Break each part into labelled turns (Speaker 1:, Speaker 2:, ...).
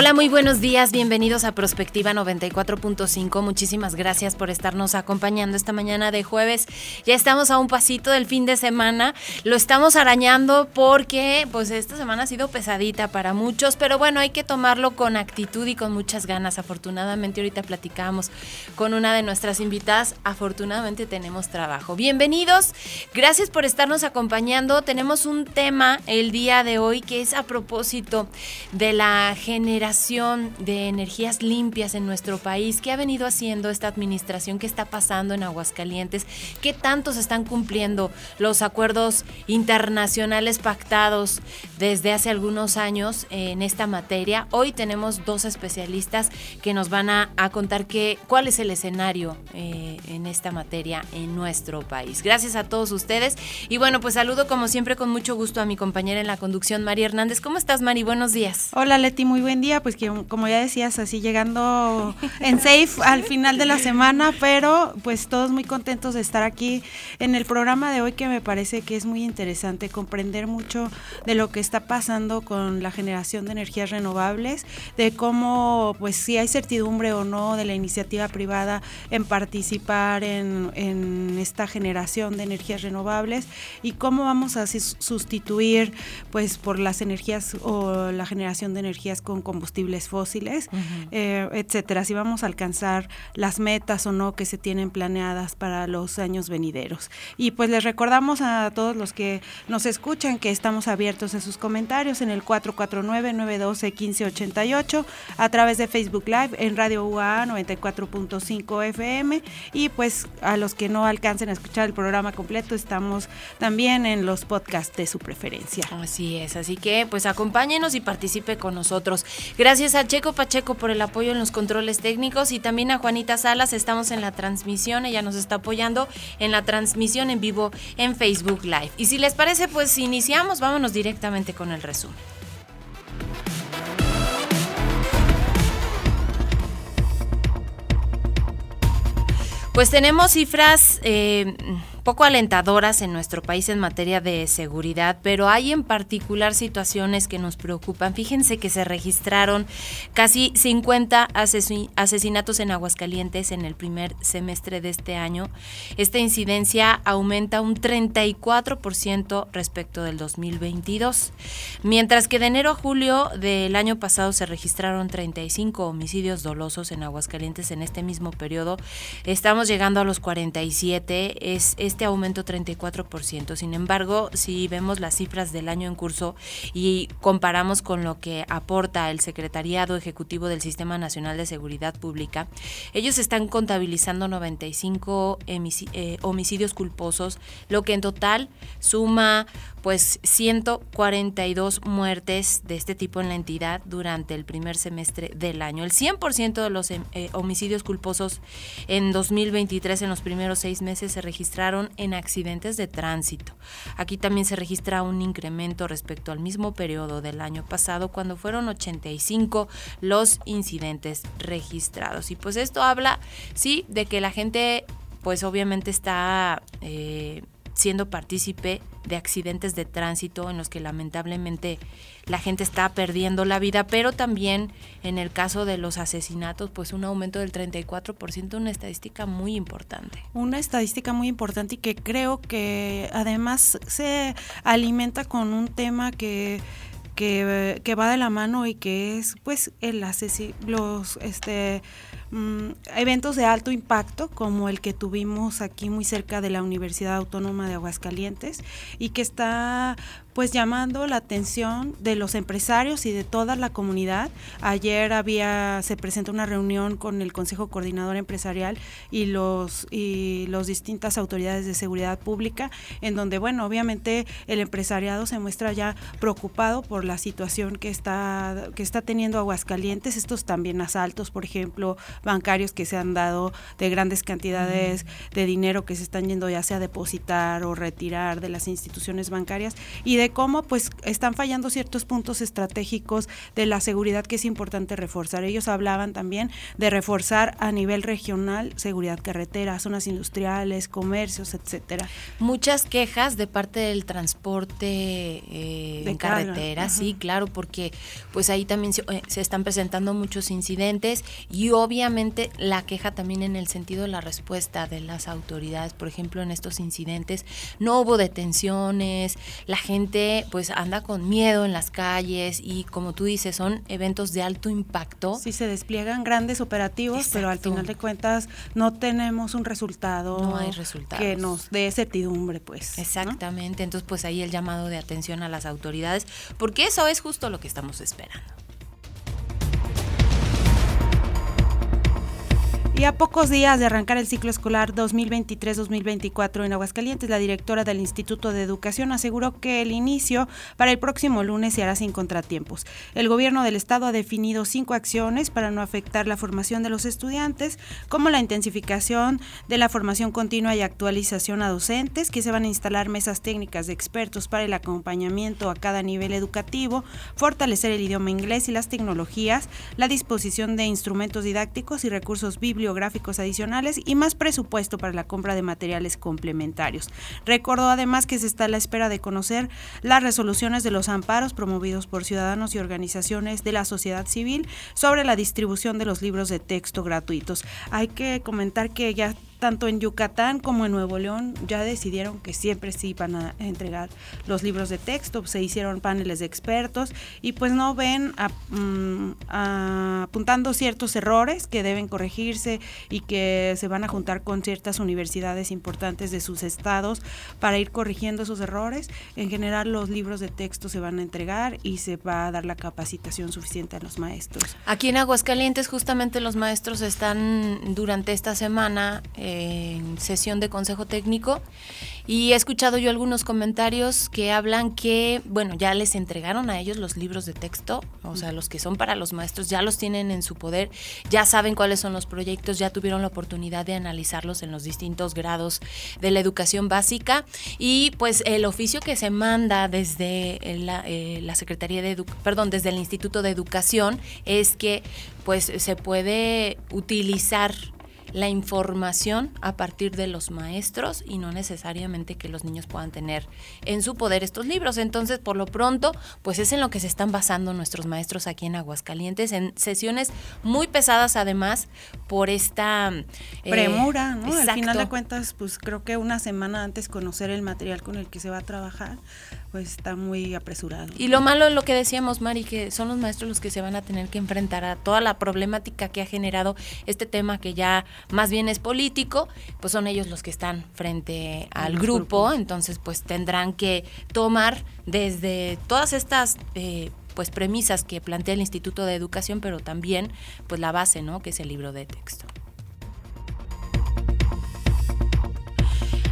Speaker 1: Hola, muy buenos días, bienvenidos a Prospectiva 94.5. Muchísimas gracias por estarnos acompañando esta mañana de jueves. Ya estamos a un pasito del fin de semana. Lo estamos arañando porque pues esta semana ha sido pesadita para muchos, pero bueno, hay que tomarlo con actitud y con muchas ganas. Afortunadamente ahorita platicamos con una de nuestras invitadas. Afortunadamente tenemos trabajo. Bienvenidos. Gracias por estarnos acompañando. Tenemos un tema el día de hoy que es a propósito de la generación de energías limpias en nuestro país, qué ha venido haciendo esta administración, qué está pasando en Aguascalientes, qué tanto se están cumpliendo los acuerdos internacionales pactados desde hace algunos años en esta materia. Hoy tenemos dos especialistas que nos van a, contar qué cuál es el escenario eh, en esta materia en nuestro país. Gracias a todos ustedes y bueno, pues saludo como siempre con mucho gusto a mi compañera en la conducción, María Hernández. ¿Cómo estás, Mari? Buenos días.
Speaker 2: Hola, Leti, muy buen día pues que como ya decías, así llegando en safe al final de la semana, pero pues todos muy contentos de estar aquí en el programa de hoy que me parece que es muy interesante comprender mucho de lo que está pasando con la generación de energías renovables, de cómo pues si hay certidumbre o no de la iniciativa privada en participar en, en esta generación de energías renovables y cómo vamos a sustituir pues por las energías o la generación de energías con combustible combustibles fósiles, eh, etcétera, si vamos a alcanzar las metas o no que se tienen planeadas para los años venideros. Y pues les recordamos a todos los que nos escuchan que estamos abiertos a sus comentarios en el 449-912-1588 a través de Facebook Live en Radio UA 94.5 FM y pues a los que no alcancen a escuchar el programa completo estamos también en los podcasts de su preferencia.
Speaker 1: Así es, así que pues acompáñenos y participe con nosotros. Gracias a Checo Pacheco por el apoyo en los controles técnicos y también a Juanita Salas. Estamos en la transmisión, ella nos está apoyando en la transmisión en vivo en Facebook Live. Y si les parece, pues iniciamos, vámonos directamente con el resumen. Pues tenemos cifras eh, poco alentadoras en nuestro país en materia de seguridad, pero hay en particular situaciones que nos preocupan. Fíjense que se registraron casi 50 asesinatos en Aguascalientes en el primer semestre de este año. Esta incidencia aumenta un 34% respecto del 2022, mientras que de enero a julio del año pasado se registraron 35 homicidios dolosos en Aguascalientes en este mismo periodo. Estamos llegando a los 47. Es, es este aumento 34%. Sin embargo, si vemos las cifras del año en curso y comparamos con lo que aporta el Secretariado Ejecutivo del Sistema Nacional de Seguridad Pública, ellos están contabilizando 95 eh, homicidios culposos, lo que en total suma pues 142 muertes de este tipo en la entidad durante el primer semestre del año. El 100% de los eh, homicidios culposos en 2023 en los primeros seis meses se registraron en accidentes de tránsito. Aquí también se registra un incremento respecto al mismo periodo del año pasado, cuando fueron 85 los incidentes registrados. Y pues esto habla, sí, de que la gente, pues obviamente está... Eh, siendo partícipe de accidentes de tránsito en los que lamentablemente la gente está perdiendo la vida, pero también en el caso de los asesinatos, pues un aumento del 34%, una estadística muy importante.
Speaker 2: Una estadística muy importante y que creo que además se alimenta con un tema que que, va de la mano y que es pues el los este mm, eventos de alto impacto como el que tuvimos aquí muy cerca de la Universidad Autónoma de Aguascalientes y que está pues llamando la atención de los empresarios y de toda la comunidad. Ayer había se presentó una reunión con el Consejo Coordinador Empresarial y los y los distintas autoridades de seguridad pública en donde bueno, obviamente el empresariado se muestra ya preocupado por la situación que está que está teniendo Aguascalientes, estos también asaltos, por ejemplo, bancarios que se han dado de grandes cantidades de dinero que se están yendo ya sea a depositar o retirar de las instituciones bancarias y de cómo pues están fallando ciertos puntos estratégicos de la seguridad que es importante reforzar. Ellos hablaban también de reforzar a nivel regional seguridad carretera, zonas industriales, comercios, etcétera.
Speaker 1: Muchas quejas de parte del transporte eh, en carretera, sí, claro, porque pues ahí también eh, se, están presentando muchos incidentes y obviamente la queja también en el sentido de la respuesta de las autoridades, por ejemplo, en estos incidentes no hubo detenciones, la gente pues anda con miedo en las calles y como tú dices, son eventos de alto impacto.
Speaker 2: Sí, se despliegan grandes operativos, pero al final de cuentas no tenemos un resultado
Speaker 1: no hay
Speaker 2: que nos dé certidumbre, pues.
Speaker 1: Exactamente, entonces pues ahí el llamado de atención a las autoridades, porque eso es justo lo que estamos esperando.
Speaker 2: Y a pocos días de arrancar el ciclo escolar 2023-2024 en Aguascalientes, la directora del Instituto de Educación aseguró que el inicio para el próximo lunes se hará sin contratiempos. El gobierno del estado ha definido cinco acciones para no afectar la formación de los estudiantes, como la intensificación de la formación continua y actualización a docentes, que se van a instalar mesas técnicas de expertos para el acompañamiento a cada nivel educativo, fortalecer el idioma inglés y las tecnologías, la disposición de instrumentos didácticos y recursos bibliográficos gráficos adicionales y más presupuesto para la compra de materiales complementarios. Recordó además que se está a la espera de conocer las resoluciones de los amparos promovidos por ciudadanos y organizaciones de la sociedad civil sobre la distribución de los libros de texto gratuitos. Hay que comentar que ya tanto en Yucatán como en Nuevo León ya decidieron que siempre sí van a entregar los libros de texto, se hicieron paneles de expertos y pues no ven mm, apuntando ciertos errores que deben corregirse y que se van a juntar con ciertas universidades importantes de sus estados para ir corrigiendo esos errores. En general los libros de texto se van a entregar y se va a dar la capacitación suficiente a los maestros.
Speaker 1: Aquí en Aguascalientes justamente los maestros están durante esta semana en sesión de consejo técnico y he escuchado yo algunos comentarios que hablan que, bueno, ya les entregaron a ellos los libros de texto, o sea, los que son para los maestros, ya los tienen en su poder, ya saben cuáles son los proyectos, ya tuvieron la oportunidad de analizarlos en los distintos grados de la educación básica. Y pues el oficio que se manda desde la, eh, la Secretaría de perdón, desde el Instituto de Educación es que pues se puede utilizar la información a partir de los maestros y no necesariamente que los niños puedan tener en su poder estos libros. Entonces, por lo pronto, pues es en lo que se están basando nuestros maestros aquí en Aguascalientes, en sesiones muy pesadas además por esta...
Speaker 2: Eh, Premura, ¿no? Al final de cuentas, pues creo que una semana antes conocer el material con el que se va a trabajar, pues está muy apresurado.
Speaker 1: Y lo malo es lo que decíamos, Mari, que son los maestros los que se van a tener que enfrentar a toda la problemática que ha generado este tema que ya más bien es político, pues son ellos los que están frente al grupo, entonces pues tendrán que tomar desde todas estas... Eh, pues premisas que plantea el Instituto de Educación, pero también pues la base, ¿no? Que es el libro de texto.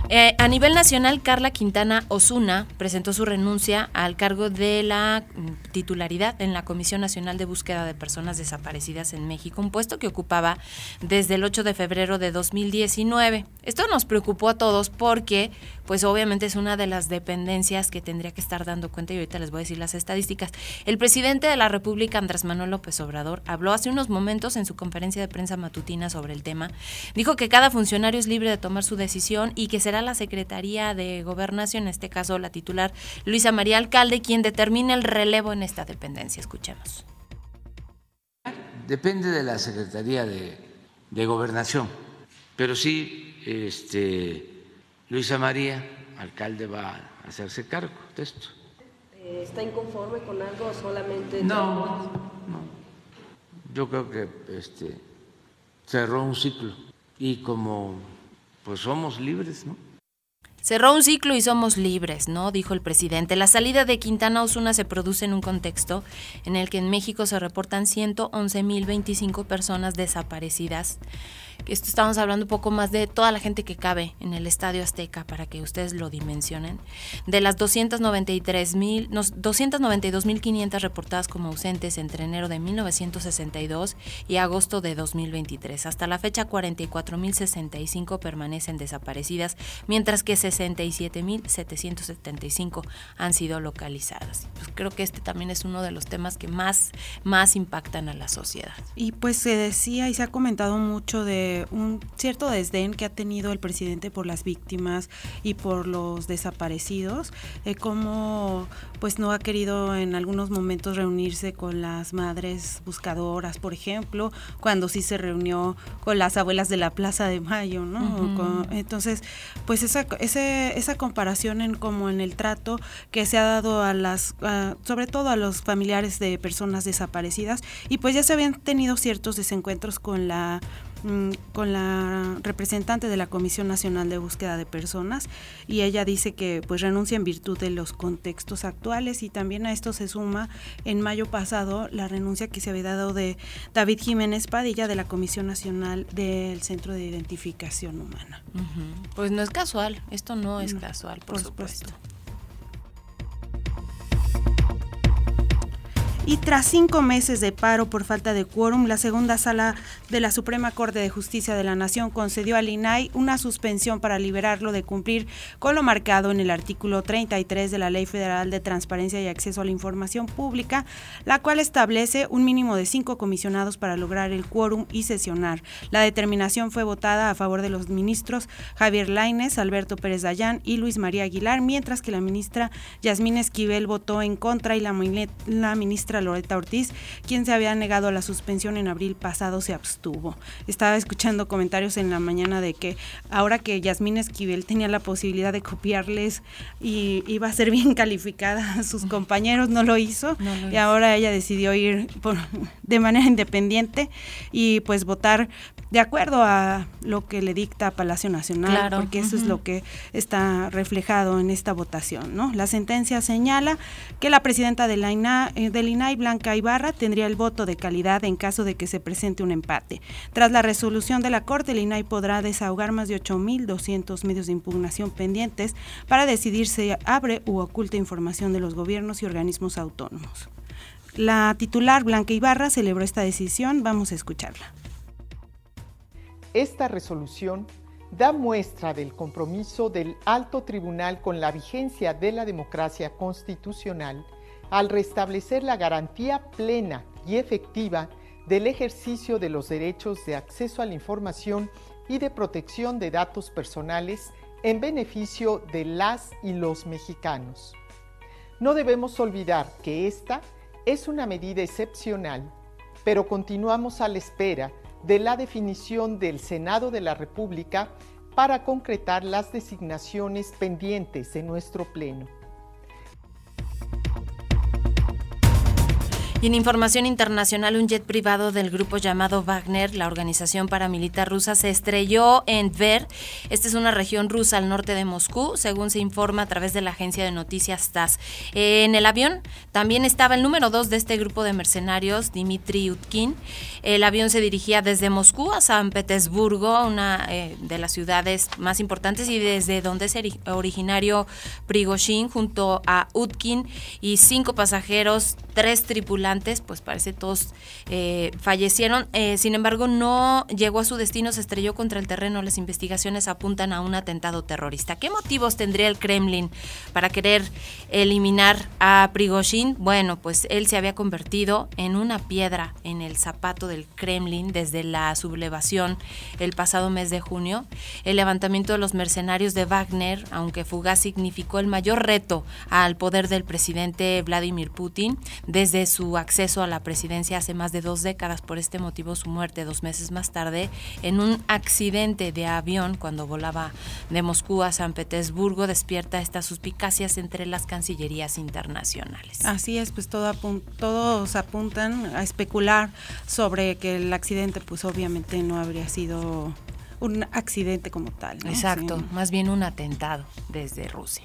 Speaker 1: Eh, a nivel nacional, Carla Quintana Osuna presentó su renuncia al cargo de la mm, titularidad en la Comisión Nacional de Búsqueda de Personas Desaparecidas en México, un puesto que ocupaba desde el 8 de febrero de 2019. Esto nos preocupó a todos porque, pues obviamente es una de las dependencias que tendría que estar dando cuenta y ahorita les voy a decir las estadísticas. El presidente de la República, Andrés Manuel López Obrador, habló hace unos momentos en su conferencia de prensa matutina sobre el tema. Dijo que cada funcionario es libre de tomar su decisión y que será la Secretaría de Gobernación, en este caso la titular Luisa María Alcalde, quien determine el relevo en esta dependencia. Escuchemos.
Speaker 3: Depende de la Secretaría de, Gobernación, pero sí, este, Luisa María Alcalde va a hacerse cargo de esto.
Speaker 4: ¿Está inconforme con algo solamente?
Speaker 3: No, no. Yo creo que este, cerró un ciclo y como pues somos libres, ¿no?
Speaker 1: Cerró un ciclo y somos libres, ¿no? Dijo el presidente. La salida de Quintana Osuna se produce en un contexto en el que en México se reportan 111.025 personas desaparecidas esto estamos hablando un poco más de toda la gente que cabe en el Estadio Azteca para que ustedes lo dimensionen. De las 292.500 reportadas como ausentes entre enero de 1962 y agosto de 2023. Hasta la fecha 44.065 permanecen desaparecidas, mientras que 67.775 han sido localizadas. Pues creo que este también es uno de los temas que más, más impactan a la sociedad.
Speaker 2: Y pues se decía y se ha comentado mucho de un cierto desdén que ha tenido el presidente por las víctimas y por los desaparecidos, como pues no ha querido en algunos momentos reunirse con las madres buscadoras, por ejemplo, cuando sí se reunió con las abuelas de la Plaza de Mayo, ¿no? entonces, pues esa, esa comparación en como en el trato que se ha dado a las, sobre todo a los familiares de personas desaparecidas, y pues ya se habían tenido ciertos desencuentros con la con la representante de la Comisión Nacional de Búsqueda de Personas y ella dice que pues renuncia en virtud de los contextos actuales y también a esto se suma en mayo pasado la renuncia que se había dado de David Jiménez Padilla de la Comisión Nacional del Centro de Identificación Humana.
Speaker 1: Pues no es casual, esto no es casual, por, supuesto.
Speaker 2: Y tras cinco meses de paro por falta de quórum, la segunda sala de la Suprema Corte de Justicia de la Nación concedió al INAI una suspensión para liberarlo de cumplir con lo marcado en el artículo 33 de la Ley Federal de Transparencia y Acceso a la Información Pública, la cual establece un mínimo de cinco comisionados para lograr el quórum y sesionar. La determinación fue votada a favor de los ministros Javier Laines, Alberto Pérez Dayán y Luis María Aguilar, mientras que la ministra Yasmín Esquivel votó en contra y la, la ministra Loreta Ortiz, quien se había negado a la suspensión en abril pasado, se abstuvo. Estaba escuchando comentarios en la mañana de que ahora que Yasmín Esquivel tenía la posibilidad de copiarles y iba a ser bien calificada a sus compañeros, no lo hizo y ahora ella decidió ir de manera independiente y pues votar de acuerdo a lo que le dicta Palacio Nacional, porque eso es lo que está reflejado en esta votación. ¿no? La sentencia señala que la presidenta de la INA, eh, Blanca Ibarra, tendría el voto de calidad en caso de que se presente un empate. Tras la resolución de la Corte, el INAI podrá desahogar más de 8.200 medios de impugnación pendientes para decidir si abre u oculta información de los gobiernos y organismos autónomos. La titular Blanca Ibarra celebró esta decisión. Vamos a escucharla.
Speaker 5: Esta resolución da muestra del compromiso del alto tribunal con la vigencia de la democracia constitucional al restablecer la garantía plena y efectiva del ejercicio de los derechos de acceso a la información y de protección de datos personales en beneficio de las y los mexicanos. No debemos olvidar que esta es una medida excepcional, pero continuamos a la espera de la definición del Senado de la República para concretar las designaciones pendientes en nuestro Pleno.
Speaker 1: Y en información internacional, un jet privado del grupo llamado Wagner, la organización paramilitar rusa, se estrelló en Tver. Esta es una región rusa al norte de Moscú, según se informa a través de la agencia de noticias TASS. En el avión también estaba el número dos de este grupo de mercenarios, Dmitry Utkin. El avión se dirigía desde Moscú a San Petersburgo, una eh, de las ciudades más importantes y desde donde es originario Prigozhin, junto a Utkin y cinco pasajeros, tres tripulantes pues parece todos eh, fallecieron. Eh, sin embargo, no llegó a su destino, se estrelló contra el terreno. Las investigaciones apuntan a un atentado terrorista. ¿Qué motivos tendría el Kremlin para querer eliminar a Prigozhin? Bueno, pues él se había convertido en una piedra en el zapato del Kremlin desde la sublevación el pasado mes de junio. El levantamiento de los mercenarios de Wagner, aunque fugaz, significó el mayor reto al poder del presidente Vladimir Putin desde su acceso a la presidencia hace más de dos décadas, por este motivo su muerte dos meses más tarde en un accidente de avión cuando volaba de Moscú a San Petersburgo despierta estas suspicacias entre las cancillerías internacionales.
Speaker 2: Así es, pues todo todos apuntan a especular sobre que el accidente pues obviamente no habría sido un accidente como tal.
Speaker 1: Exacto, más bien un atentado desde Rusia.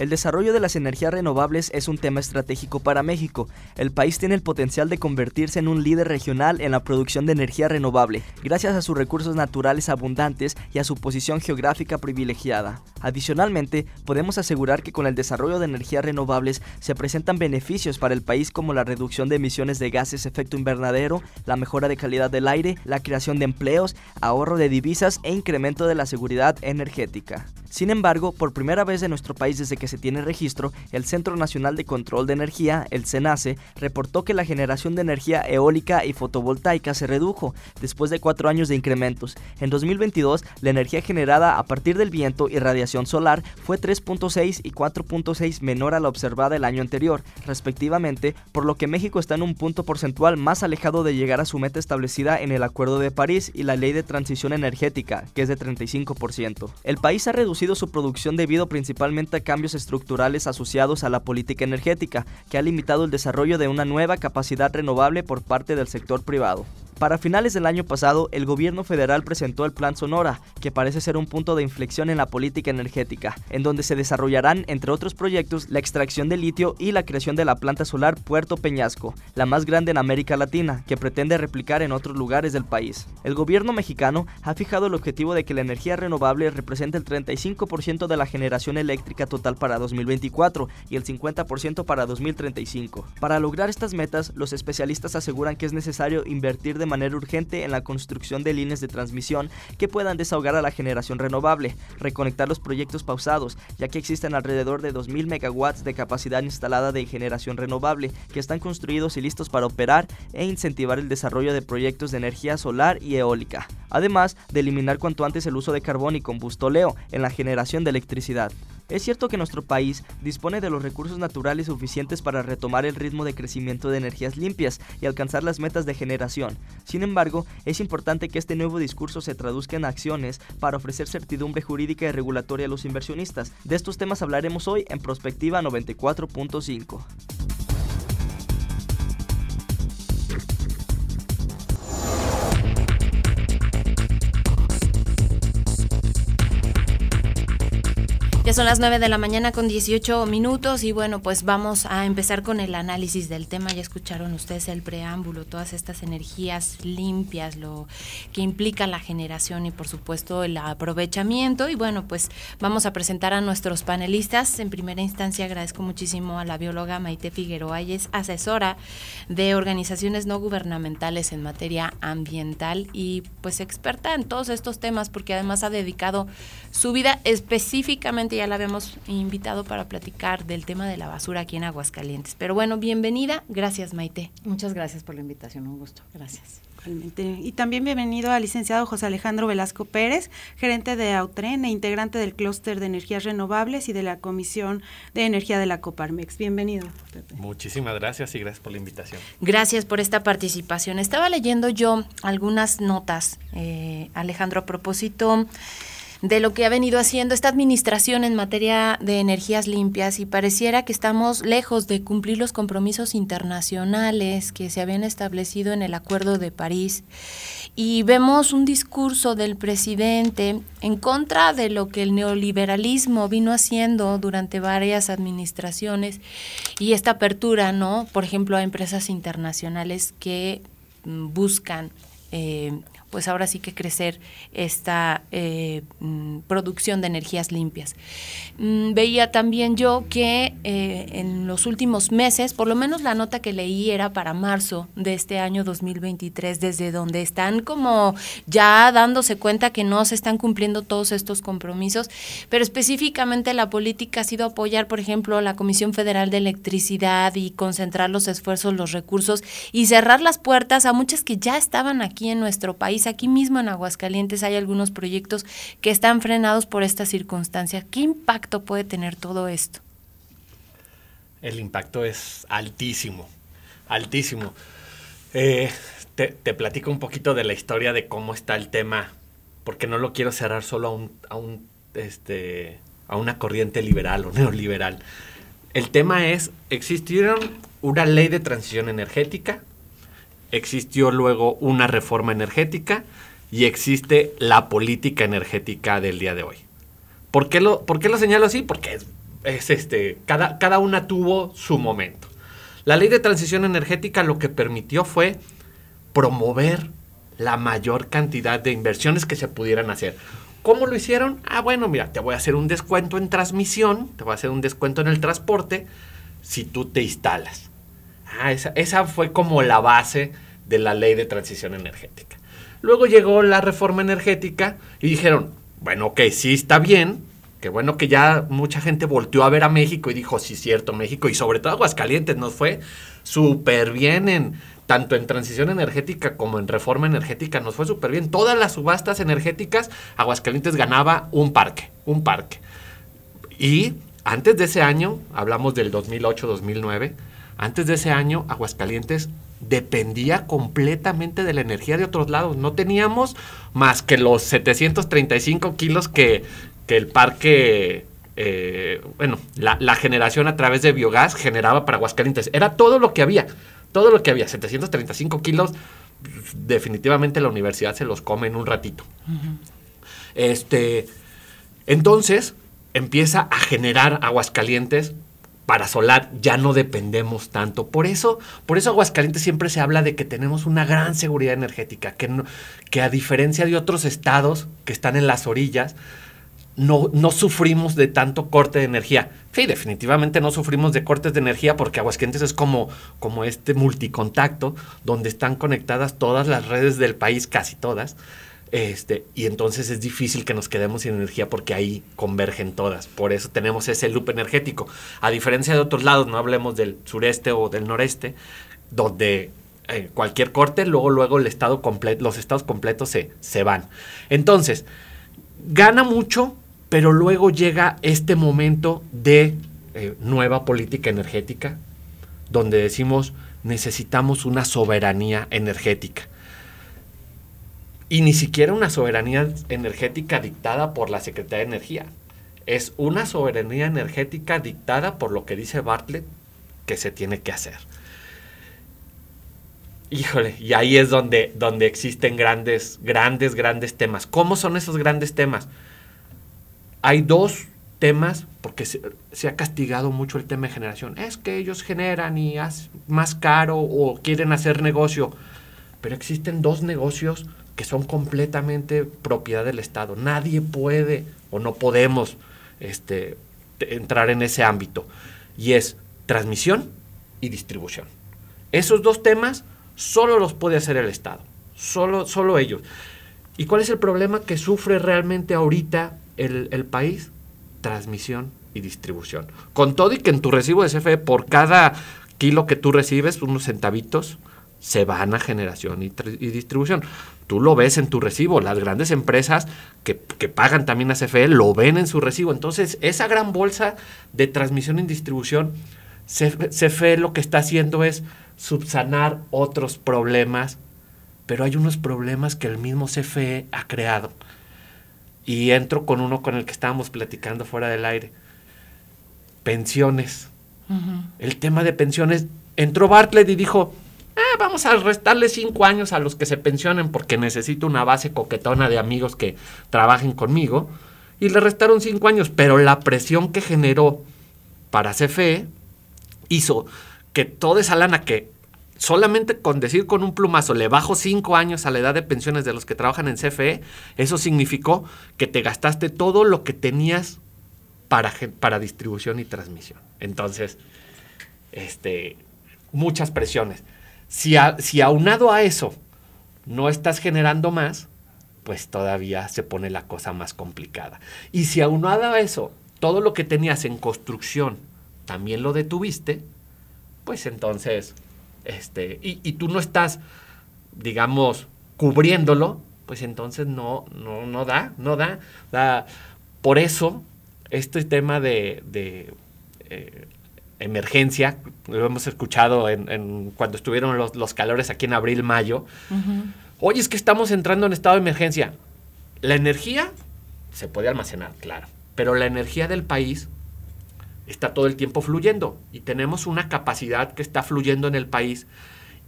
Speaker 6: El desarrollo de las energías renovables es un tema estratégico para México. El país tiene el potencial de convertirse en un líder regional en la producción de energía renovable, gracias a sus recursos naturales abundantes y a su posición geográfica privilegiada. Adicionalmente, podemos asegurar que con el desarrollo de energías renovables se presentan beneficios para el país como la reducción de emisiones de gases efecto invernadero, la mejora de calidad del aire, la creación de empleos, ahorro de divisas e incremento de la seguridad energética. Sin embargo, por primera vez en nuestro país desde que se tiene registro, el Centro Nacional de Control de Energía, el CENACE, reportó que la generación de energía eólica y fotovoltaica se redujo después de cuatro años de incrementos. En 2022, la energía generada a partir del viento y radiación solar fue 3.6 y 4.6 menor a la observada el año anterior, respectivamente, por lo que México está en un punto porcentual más alejado de llegar a su meta establecida en el Acuerdo de París y la Ley de Transición Energética, que es de 35%. El país ha reducido su producción debido principalmente a cambios estructurales asociados a la política energética, que ha limitado el desarrollo de una nueva capacidad renovable por parte del sector privado. Para finales del año pasado, el gobierno federal presentó el Plan Sonora, que parece ser un punto de inflexión en la política energética, en donde se desarrollarán, entre otros proyectos, la extracción de litio y la creación de la planta solar Puerto Peñasco, la más grande en América Latina, que pretende replicar en otros lugares del país. El gobierno mexicano ha fijado el objetivo de que la energía renovable represente el 35% de la generación eléctrica total para 2024 y el 50% para 2035. Para lograr estas metas, los especialistas aseguran que es necesario invertir de manera urgente en la construcción de líneas de transmisión que puedan desahogar a la generación renovable, reconectar los proyectos pausados, ya que existen alrededor de 2.000 megawatts de capacidad instalada de generación renovable que están construidos y listos para operar e incentivar el desarrollo de proyectos de energía solar y eólica, además de eliminar cuanto antes el uso de carbón y combustoleo en la generación de electricidad. Es cierto que nuestro país dispone de los recursos naturales suficientes para retomar el ritmo de crecimiento de energías limpias y alcanzar las metas de generación. Sin embargo, es importante que este nuevo discurso se traduzca en acciones para ofrecer certidumbre jurídica y regulatoria a los inversionistas. De estos temas hablaremos hoy en Prospectiva 94.5.
Speaker 1: son las 9 de la mañana con 18 minutos y bueno, pues vamos a empezar con el análisis del tema. Ya escucharon ustedes el preámbulo, todas estas energías limpias, lo que implica la generación y por supuesto el aprovechamiento. Y bueno, pues vamos a presentar a nuestros panelistas. En primera instancia agradezco muchísimo a la bióloga Maite Figueroa, ella es asesora de organizaciones no gubernamentales en materia ambiental y pues experta en todos estos temas porque además ha dedicado su vida específicamente ya la habíamos invitado para platicar del tema de la basura aquí en Aguascalientes. Pero bueno, bienvenida. Gracias, Maite.
Speaker 7: Muchas gracias por la invitación. Un gusto. Gracias.
Speaker 2: Y también bienvenido al licenciado José Alejandro Velasco Pérez, gerente de Autren e integrante del clúster de energías renovables y de la Comisión de Energía de la Coparmex. Bienvenido.
Speaker 8: Muchísimas gracias y gracias por la invitación.
Speaker 1: Gracias por esta participación. Estaba leyendo yo algunas notas, eh, Alejandro, a propósito de lo que ha venido haciendo esta administración en materia de energías limpias y pareciera que estamos lejos de cumplir los compromisos internacionales que se habían establecido en el Acuerdo de París. Y vemos un discurso del presidente en contra de lo que el neoliberalismo vino haciendo durante varias administraciones y esta apertura, ¿no? Por ejemplo, a empresas internacionales que buscan eh, pues ahora sí que crecer esta eh, mm, producción de energías limpias. Mm, veía también yo que eh, en los últimos meses, por lo menos la nota que leí era para marzo de este año 2023, desde donde están como ya dándose cuenta que no se están cumpliendo todos estos compromisos, pero específicamente la política ha sido apoyar, por ejemplo, la Comisión Federal de Electricidad y concentrar los esfuerzos, los recursos y cerrar las puertas a muchas que ya estaban aquí en nuestro país. Aquí mismo en Aguascalientes hay algunos proyectos que están frenados por esta circunstancia. ¿Qué impacto puede tener todo esto?
Speaker 8: El impacto es altísimo, altísimo. Eh, te, platico un poquito de la historia de cómo está el tema, porque no lo quiero cerrar solo a un, a un este, a una corriente liberal o neoliberal. El tema es, existieron una ley de transición energética, existió luego una reforma energética y existe la política energética del día de hoy. ¿Por qué lo, por qué lo señalo así? Porque es, este, cada, cada una tuvo su momento. La ley de transición energética lo que permitió fue promover la mayor cantidad de inversiones que se pudieran hacer. ¿Cómo lo hicieron? Ah, bueno, mira, te voy a hacer un descuento en transmisión, te voy a hacer un descuento en el transporte si tú te instalas. Ah, esa, fue como la base de la ley de transición energética. Luego llegó la reforma energética y dijeron, bueno, ok, sí está bien, Qué bueno que ya mucha gente volteó a ver a México y dijo, sí, cierto, México, y sobre todo Aguascalientes nos fue súper bien en tanto en transición energética como en reforma energética, nos fue súper bien. Todas las subastas energéticas, Aguascalientes ganaba un parque, un parque. Y antes de ese año, hablamos del 2008-2009, antes de ese año, Aguascalientes dependía completamente de la energía de otros lados. No teníamos más que los 735 kilos que, que el parque, eh, bueno, la, generación a través de biogás generaba para Aguascalientes. Era todo lo que había, todo lo que había, 735 kilos. Definitivamente la universidad se los come en un ratito. Este, entonces empieza a generar Aguascalientes para solar ya no dependemos tanto. Por eso, por eso Aguascalientes siempre se habla de que tenemos una gran seguridad energética, que, que a diferencia de otros estados que están en las orillas, no, no sufrimos de tanto corte de energía. Sí, definitivamente no sufrimos de cortes de energía porque Aguascalientes es como, como este multicontacto donde están conectadas todas las redes del país, casi todas. Este, y entonces es difícil que nos quedemos sin energía porque ahí convergen todas. Por eso tenemos ese loop energético. A diferencia de otros lados, no hablemos del sureste o del noreste, donde eh, cualquier corte, luego, luego los estados completos se, se van. Entonces, gana mucho, pero luego llega este momento de eh, nueva política energética, donde decimos necesitamos una soberanía energética. Y ni siquiera una soberanía energética dictada por la Secretaría de Energía. Es una soberanía energética dictada por lo que dice Bartlett que se tiene que hacer. Híjole, y ahí es donde, donde existen grandes, grandes, grandes temas. ¿Cómo son esos grandes temas? Hay dos temas, porque se, se, ha castigado mucho el tema de generación. Es que ellos generan y hacen más caro o quieren hacer negocio. Pero existen dos negocios que son completamente propiedad del Estado. Nadie puede o no podemos este, entrar en ese ámbito. Y es transmisión y distribución. Esos dos temas solo los puede hacer el Estado, solo, solo ellos. ¿Y cuál es el problema que sufre realmente ahorita el, país? Transmisión y distribución. Con todo y que en tu recibo de CFE, por cada kilo que tú recibes, unos centavitos, se van a generación y, distribución. Tú lo ves en tu recibo, las grandes empresas que, que, pagan también a CFE lo ven en su recibo. Entonces, esa gran bolsa de transmisión y distribución, CFE lo que está haciendo es subsanar otros problemas, pero hay unos problemas que el mismo CFE ha creado. Y entro con uno con el que estábamos platicando fuera del aire. Pensiones. El tema de pensiones. Entró Bartlett y dijo, ah, vamos a restarle cinco años a los que se pensionen porque necesito una base coquetona de amigos que trabajen conmigo. Y le restaron cinco años, pero la presión que generó para CFE hizo que toda esa lana que solamente con decir con un plumazo, le bajo cinco años a la edad de pensiones de los que trabajan en CFE, eso significó que te gastaste todo lo que tenías para, para distribución y transmisión. Entonces, este, muchas presiones. Si, si aunado a eso no estás generando más, pues todavía se pone la cosa más complicada. Y si aunado a eso, todo lo que tenías en construcción también lo detuviste, pues entonces este, y, tú no estás, digamos, cubriéndolo, pues entonces no, no, no da, no da, da. Por eso, este tema de, eh, emergencia, lo hemos escuchado en, cuando estuvieron los, calores aquí en abril, mayo. Oye, es que estamos entrando en estado de emergencia. La energía se puede almacenar, claro, pero la energía del país está todo el tiempo fluyendo y tenemos una capacidad que está fluyendo en el país.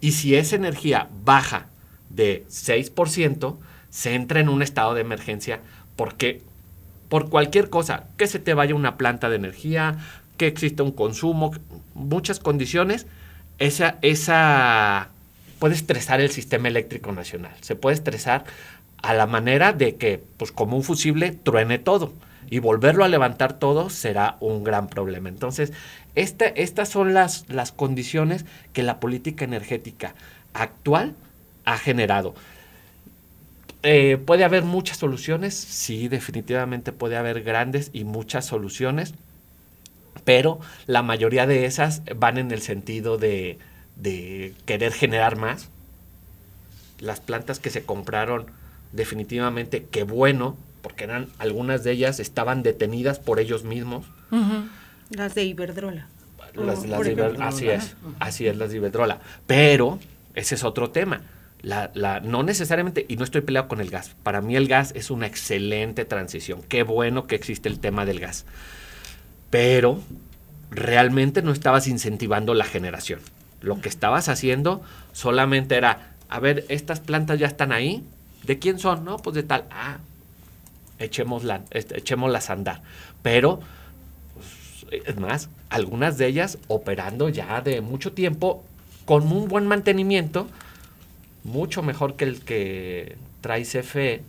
Speaker 8: Y si esa energía baja de 6%, se entra en un estado de emergencia porque por cualquier cosa, que se te vaya una planta de energía, que exista un consumo, muchas condiciones, esa, esa puede estresar el sistema eléctrico nacional. Se puede estresar a la manera de que, pues como un fusible, truene todo y volverlo a levantar todo será un gran problema. Entonces, estas son las, las condiciones que la política energética actual ha generado. Eh, ¿Puede haber muchas soluciones? Sí, definitivamente puede haber grandes y muchas soluciones, pero la mayoría de esas van en el sentido de, de querer generar más. Las plantas que se compraron, definitivamente, qué bueno, porque eran algunas de ellas estaban detenidas por ellos mismos.
Speaker 2: Las de Iberdrola.
Speaker 8: así es, así es las de Iberdrola. Pero ese es otro tema. La, la, no necesariamente, y no estoy peleado con el gas, para mí el gas es una excelente transición. Qué bueno que existe el tema del gas. Pero realmente no estabas incentivando la generación. Lo que estabas haciendo solamente era, a ver, estas plantas ya están ahí. ¿De quién son? No, pues de tal. Ah, echémosla, este, echémoslas a andar. Pero, pues, es más, algunas de ellas operando ya de mucho tiempo con un buen mantenimiento, mucho mejor que el que trae CFE.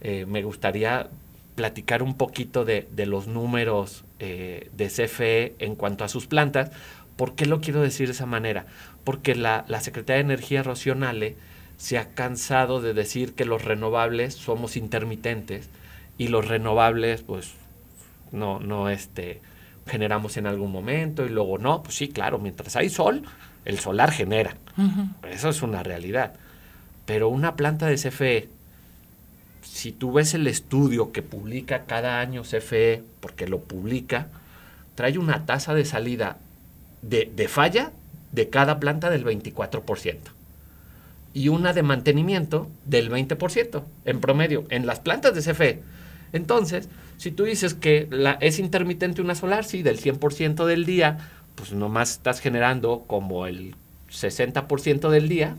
Speaker 8: Eh, me gustaría platicar un poquito de, los números eh, de CFE en cuanto a sus plantas. ¿Por qué lo quiero decir de esa manera? Porque la, la Secretaría de Energía Rocionale se ha cansado de decir que los renovables somos intermitentes y los renovables, pues no, no este, generamos en algún momento y luego no, pues sí, claro, mientras hay sol, el solar genera. Eso es una realidad. Pero una planta de CFE, si tú ves el estudio que publica cada año CFE, porque lo publica, trae una tasa de salida de, de falla de cada planta del 24% y una de mantenimiento del 20% en promedio en las plantas de CFE. Entonces, si tú dices que es intermitente una solar, sí, del 100% del día, pues nomás estás generando como el 60% del día,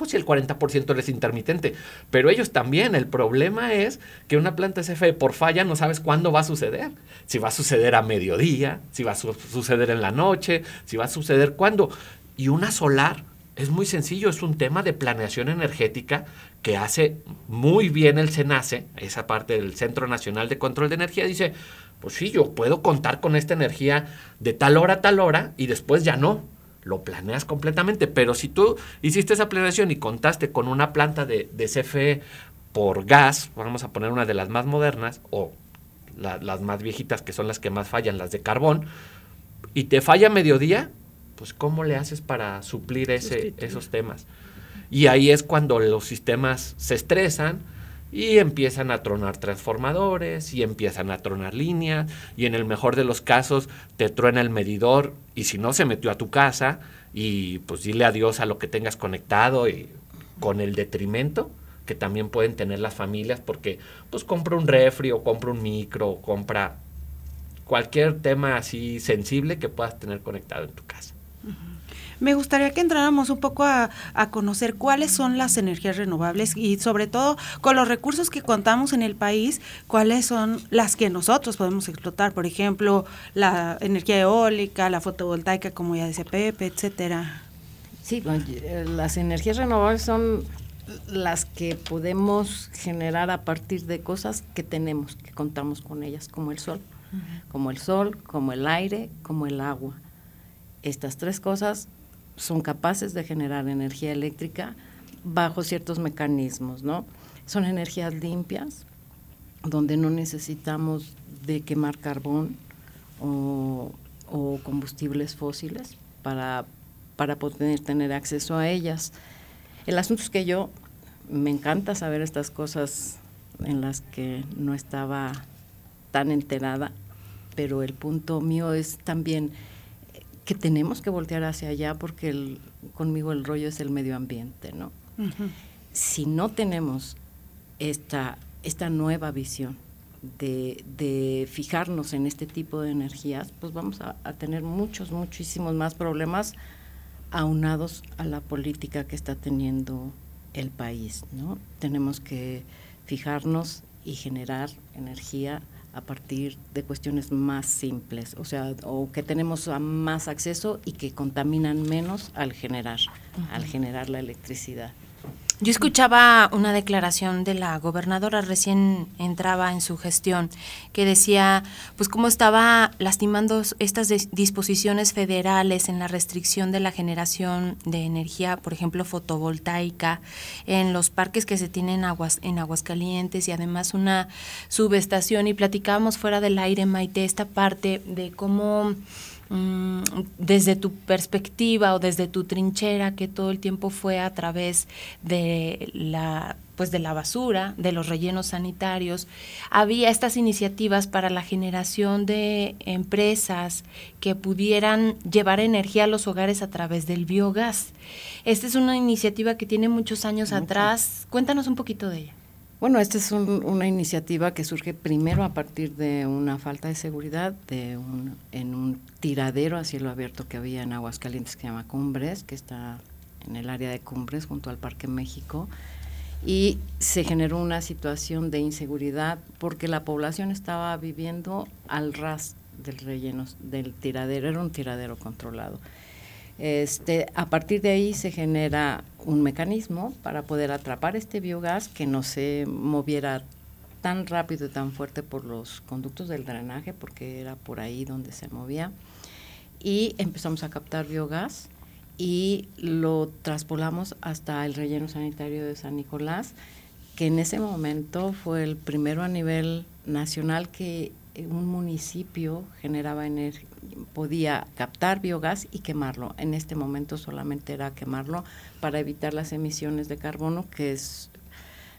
Speaker 8: pues si el 40% es intermitente. Pero ellos también, el problema es que una planta CFE por falla no sabes cuándo va a suceder. Si va a suceder a mediodía, si va a suceder en la noche, si va a suceder cuándo. Y una solar es muy sencillo, es un tema de planeación energética que hace muy bien el SENACE, esa parte del Centro Nacional de Control de Energía, dice, pues sí, yo puedo contar con esta energía de tal hora a tal hora y después ya no. Lo planeas completamente, pero si tú hiciste esa planeación y contaste con una planta de, de CFE por gas, vamos a poner una de las más modernas, o las más viejitas que son las que más fallan, las de carbón, y te falla mediodía, pues ¿cómo le haces para suplir ese, esos temas? Y ahí es cuando los sistemas se estresan y empiezan a tronar transformadores y empiezan a tronar líneas y en el mejor de los casos te truena el medidor y si no se metió a tu casa y pues dile adiós a lo que tengas conectado y con el detrimento que también pueden tener las familias porque pues compra un refri o compra un micro o compra cualquier tema así sensible que puedas tener conectado en tu casa.
Speaker 2: Me gustaría que entráramos un poco a, conocer cuáles son las energías renovables y sobre todo con los recursos que contamos en el país, cuáles son las que nosotros podemos explotar, por ejemplo, la energía eólica, la fotovoltaica, como ya decía Pepe, etcétera.
Speaker 7: Sí, las energías renovables son las que podemos generar a partir de cosas que tenemos, que contamos con ellas, como el sol, como el sol, como el aire, como el agua. Estas tres cosas son capaces de generar energía eléctrica bajo ciertos mecanismos, ¿no? Son energías limpias, donde no necesitamos de quemar carbón o, combustibles fósiles para, para poder tener acceso a ellas. El asunto es que yo me encanta saber estas cosas en las que no estaba tan enterada, pero el punto mío es también que tenemos que voltear hacia allá porque conmigo el rollo es el medio ambiente, ¿no? Si no tenemos esta, esta nueva visión de, fijarnos en este tipo de energías, pues vamos a, a tener muchos, muchísimos más problemas aunados a la política que está teniendo el país, ¿no? Tenemos que fijarnos y generar energía a partir de cuestiones más simples, o sea, o que tenemos más acceso y que contaminan menos al generar, al generar la electricidad.
Speaker 1: Yo escuchaba una declaración de la gobernadora recién entraba en su gestión que decía pues cómo estaba lastimando estas disposiciones federales en la restricción de la generación de energía, por ejemplo, fotovoltaica en los parques que se tienen aguas en Aguascalientes y además una subestación. Y platicábamos fuera del aire Maite esta parte de cómo Mm, desde tu perspectiva o desde tu trinchera que todo el tiempo fue a través de la pues de la basura, de los rellenos sanitarios, había estas iniciativas para la generación de empresas que pudieran llevar energía a los hogares a través del biogás. Esta es una iniciativa que tiene muchos años atrás. Cuéntanos un poquito de ella.
Speaker 7: Bueno, esta es una iniciativa que surge primero a partir de una falta de seguridad de un, en un tiradero a cielo abierto que había en Aguascalientes que se llama Cumbres, que está en el área de Cumbres junto al Parque México. Y se generó una situación de inseguridad porque la población estaba viviendo al ras del relleno, del tiradero, era un tiradero controlado. Este, a partir de ahí se genera un mecanismo para poder atrapar este biogás que no se moviera tan rápido y tan fuerte por los conductos del drenaje, porque era por ahí donde se movía. Y empezamos a captar biogás y lo traspolamos hasta el relleno sanitario de San Nicolás, que en ese momento fue el primero a nivel nacional que un municipio generaba energía podía captar biogás y quemarlo. En este momento solamente era quemarlo para evitar las emisiones de carbono, que es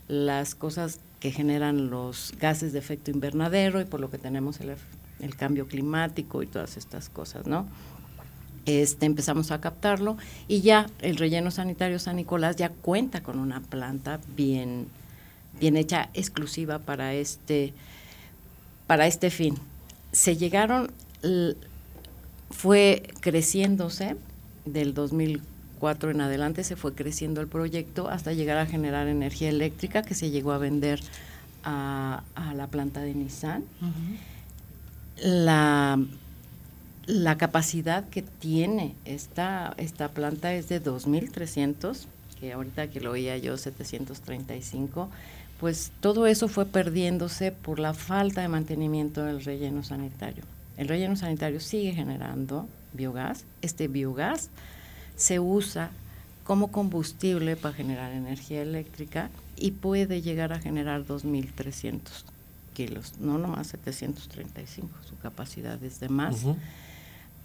Speaker 7: las cosas que generan los gases de efecto invernadero y por lo que tenemos el, el cambio climático y todas estas cosas, ¿no? Este, empezamos a captarlo y ya el relleno sanitario San Nicolás ya cuenta con una planta bien, bien hecha exclusiva para este, para este fin. Se llegaron fue creciéndose del 2004 en adelante, se fue creciendo el proyecto hasta llegar a generar energía eléctrica que se llegó a vender a, la planta de Nissan. la, la capacidad que tiene esta, esta planta es de 2.300, que ahorita que lo oía yo 735, pues todo eso fue perdiéndose por la falta de mantenimiento del relleno sanitario. El relleno sanitario sigue generando biogás. Este biogás se usa como combustible para generar energía eléctrica y puede llegar a generar 2.300 kilos, no nomás 735, su capacidad es de más.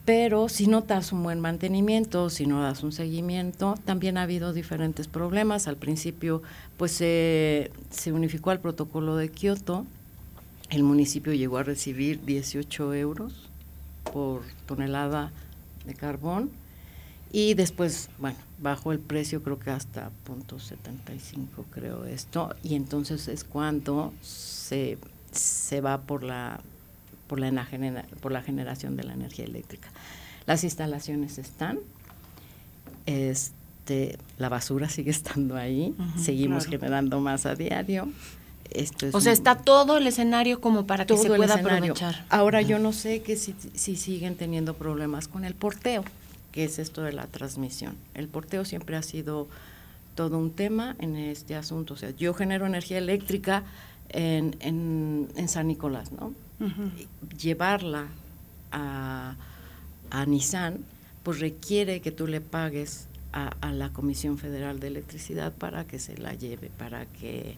Speaker 7: Pero si no das un buen mantenimiento, si no das un seguimiento, también ha habido diferentes problemas. Al principio, pues se unificó al protocolo de Kioto, el municipio llegó a recibir 18 euros por tonelada de carbón y después, bueno, bajó el precio creo que hasta punto 75 creo esto y entonces es cuando se, se va por la por la, por la generación de la energía eléctrica. Las instalaciones están, este, la basura sigue estando ahí, seguimos generando más a diario,
Speaker 1: o sea, está todo el escenario como para que se pueda aprovechar.
Speaker 7: Ahora yo no sé que si, siguen teniendo problemas con el porteo, que es esto de la transmisión. El porteo siempre ha sido todo un tema en este asunto. O sea, yo genero energía eléctrica en, en, San Nicolás, ¿no? Llevarla a, a Nissan, pues requiere que tú le pagues a, a, la Comisión Federal de Electricidad para que se la lleve, para que,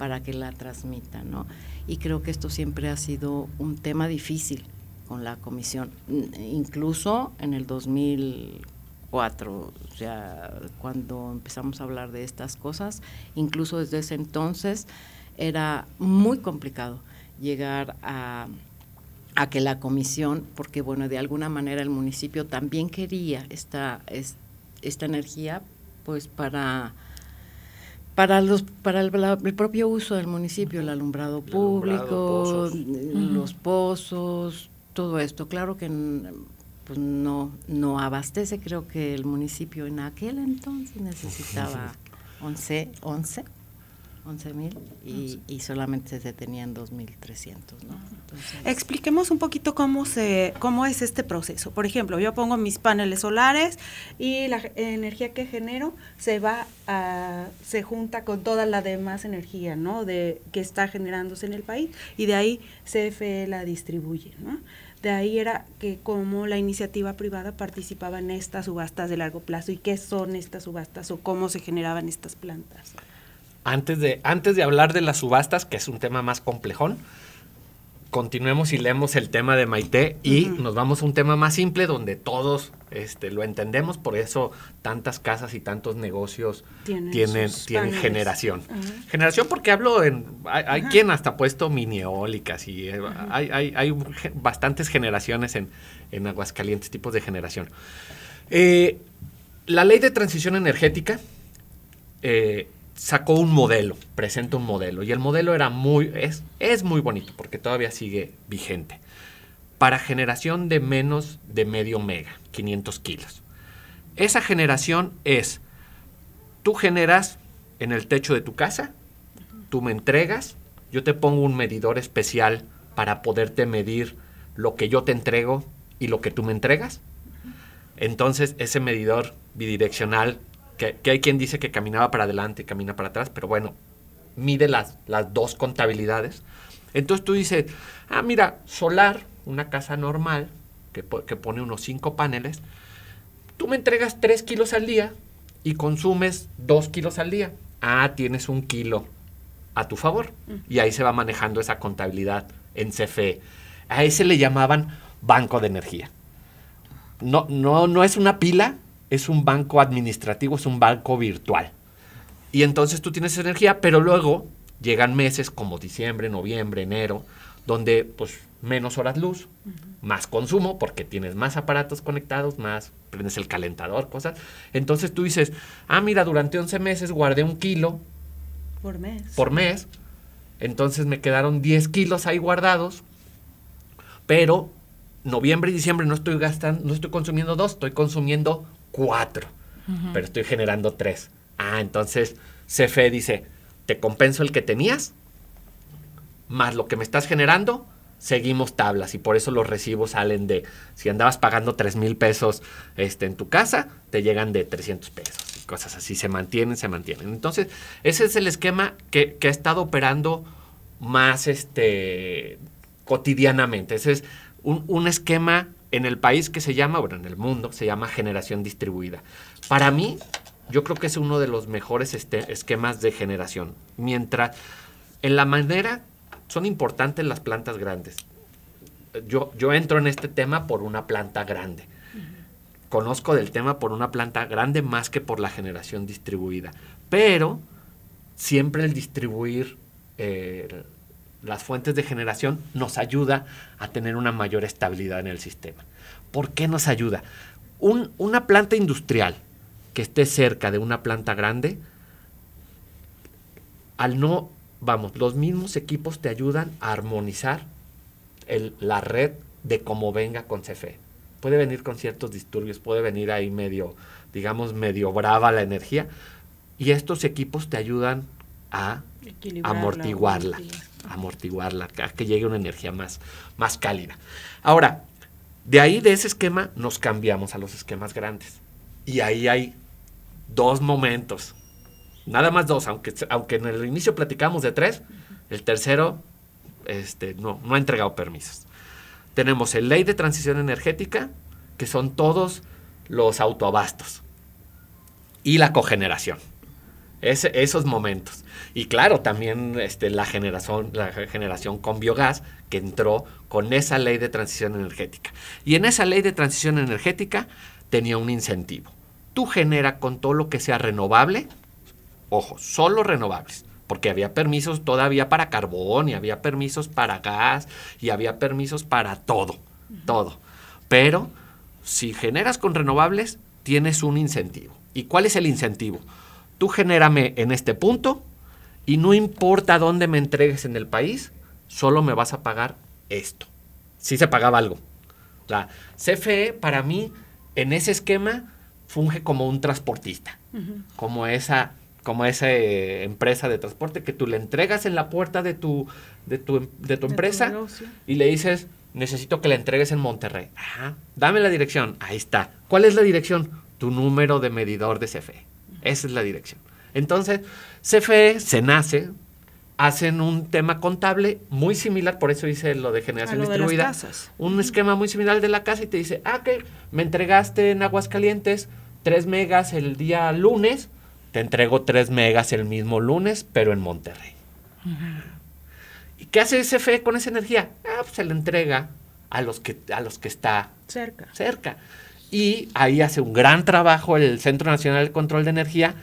Speaker 7: para que la transmita, ¿no? Y creo que esto siempre ha sido un tema difícil con la comisión, incluso en el 2004, o sea, cuando empezamos a hablar de estas cosas, incluso desde ese entonces era muy complicado llegar a, a que la comisión, porque bueno, de alguna manera el municipio también quería esta, esta energía, pues para para los para el, propio uso del municipio, el alumbrado público, los pozos, todo esto. Claro que pues no, no abastece, creo que el municipio en aquel entonces necesitaba 11, 11, 11 mil y, solamente se tenían 2.300. ¿no?
Speaker 2: Expliquemos un poquito cómo, se, cómo es este proceso. Por ejemplo, yo pongo mis paneles solares y la energía que genero se va a, se junta con toda la demás energía ¿no? de, que está generándose en el país y de ahí CFE la distribuye. ¿no? De ahí era que como la iniciativa privada participaba en estas subastas de largo plazo y qué son estas subastas o cómo se generaban estas plantas.
Speaker 8: Antes de, antes de hablar de las subastas, que es un tema más complejón, continuemos y leemos el tema de Maite y nos vamos a un tema más simple donde todos este, lo entendemos, por eso tantas casas y tantos negocios tienen, tienen, generación. Generación porque hablo en, hay, quien hasta ha puesto mini eólicas y eh, hay, hay, bastantes generaciones en, en, Aguascalientes, tipos de generación. Eh, la ley de transición energética eh, sacó un modelo, presenta un modelo, y el modelo era muy, es, es muy bonito porque todavía sigue vigente. Para generación de menos de medio mega, 500 kilos. Esa generación es, tú generas en el techo de tu casa, tú me entregas, yo te pongo un medidor especial para poderte medir lo que yo te entrego y lo que tú me entregas. Entonces ese medidor bidireccional que, hay quien dice que caminaba para adelante y camina para atrás, pero bueno, mide las, las dos contabilidades. Entonces tú dices, ah, mira, solar, una casa normal, que, que pone unos cinco paneles, tú me entregas tres kilos al día y consumes dos kilos al día. Ah, tienes un kilo a tu favor. Y ahí se va manejando esa contabilidad en CFE. A ese le llamaban banco de energía. No, no, no es una pila, es un banco administrativo, es un banco virtual. Y entonces tú tienes energía, pero luego llegan meses como diciembre, noviembre, enero, donde pues menos horas luz, más consumo, porque tienes más aparatos conectados, más prendes el calentador, cosas. Entonces tú dices, ah, mira, durante 11 meses guardé un kilo.
Speaker 2: Por mes.
Speaker 8: Por mes. Entonces me quedaron 10 kilos ahí guardados, pero noviembre y diciembre no estoy gastando, no estoy consumiendo dos, estoy consumiendo cuatro, pero estoy generando tres. Ah, entonces CFE dice, te compenso el que tenías, más lo que me estás generando, seguimos tablas y por eso los recibos salen de, si andabas pagando tres mil pesos este, en tu casa, te llegan de 300 pesos y cosas así, se mantienen, se mantienen. Entonces, ese es el esquema que, que ha estado operando más este, cotidianamente. Ese es un, un esquema en el país que se llama, bueno, en el mundo, se llama generación distribuida. Para mí, yo creo que es uno de los mejores este, esquemas de generación. Mientras, en la manera, son importantes las plantas grandes. Yo, yo entro en este tema por una planta grande. Conozco del tema por una planta grande más que por la generación distribuida. Pero siempre el distribuir eh, las fuentes de generación nos ayuda a tener una mayor estabilidad en el sistema. ¿Por qué nos ayuda? una planta industrial que esté cerca de una planta grande, al no, vamos, los mismos equipos te ayudan a armonizar la red de cómo venga con CFE. Puede venir con ciertos disturbios, puede venir ahí medio, digamos, medio brava la energía, y estos equipos te ayudan a amortiguarla amortiguarla, a que llegue una energía más, más cálida. Ahora, De ahí, de ese esquema, nos cambiamos a los esquemas grandes. Y ahí hay dos momentos. Nada más dos, aunque, aunque en el inicio platicamos de tres, el tercero este, no, no ha entregado permisos. Tenemos el ley de transición energética, que son todos los autoabastos, y la cogeneración. Esos momentos. Y claro, también este, la, generación, la generación con biogás que entró con esa ley de transición energética. Y en esa ley de transición energética tenía un incentivo. Tú genera con todo lo que sea renovable, ojo, solo renovables, porque había permisos todavía para carbón y había permisos para gas y había permisos para todo, todo. Pero si generas con renovables, tienes un incentivo. ¿Y cuál es el incentivo? Tú genérame en este punto y no importa dónde me entregues en el país, solo me vas a pagar esto. Si se pagaba algo. La CFE para mí en ese esquema funge como un transportista, como esa como esa eh, empresa de transporte que tú le entregas en la puerta de tu, de tu, de tu empresa y le dices, necesito que la entregues en Monterrey. dame la dirección. Ahí está. ¿Cuál es la dirección? Tu número de medidor de CFE. Esa es la dirección. Entonces, CFE se nace, hacen un tema contable muy similar, por eso hice lo de generación distribuida. un esquema muy similar al de la casa y te dice, ah, que me entregaste en Aguascalientes 3 megas el día lunes, te entrego 3 megas el mismo lunes, pero en Monterrey. ¿Y qué hace CFE con esa energía? Ah, pues se le entrega a los que, a los que está
Speaker 2: cerca.
Speaker 8: cerca. Y ahí hace un gran trabajo el Centro Nacional de Control de Energía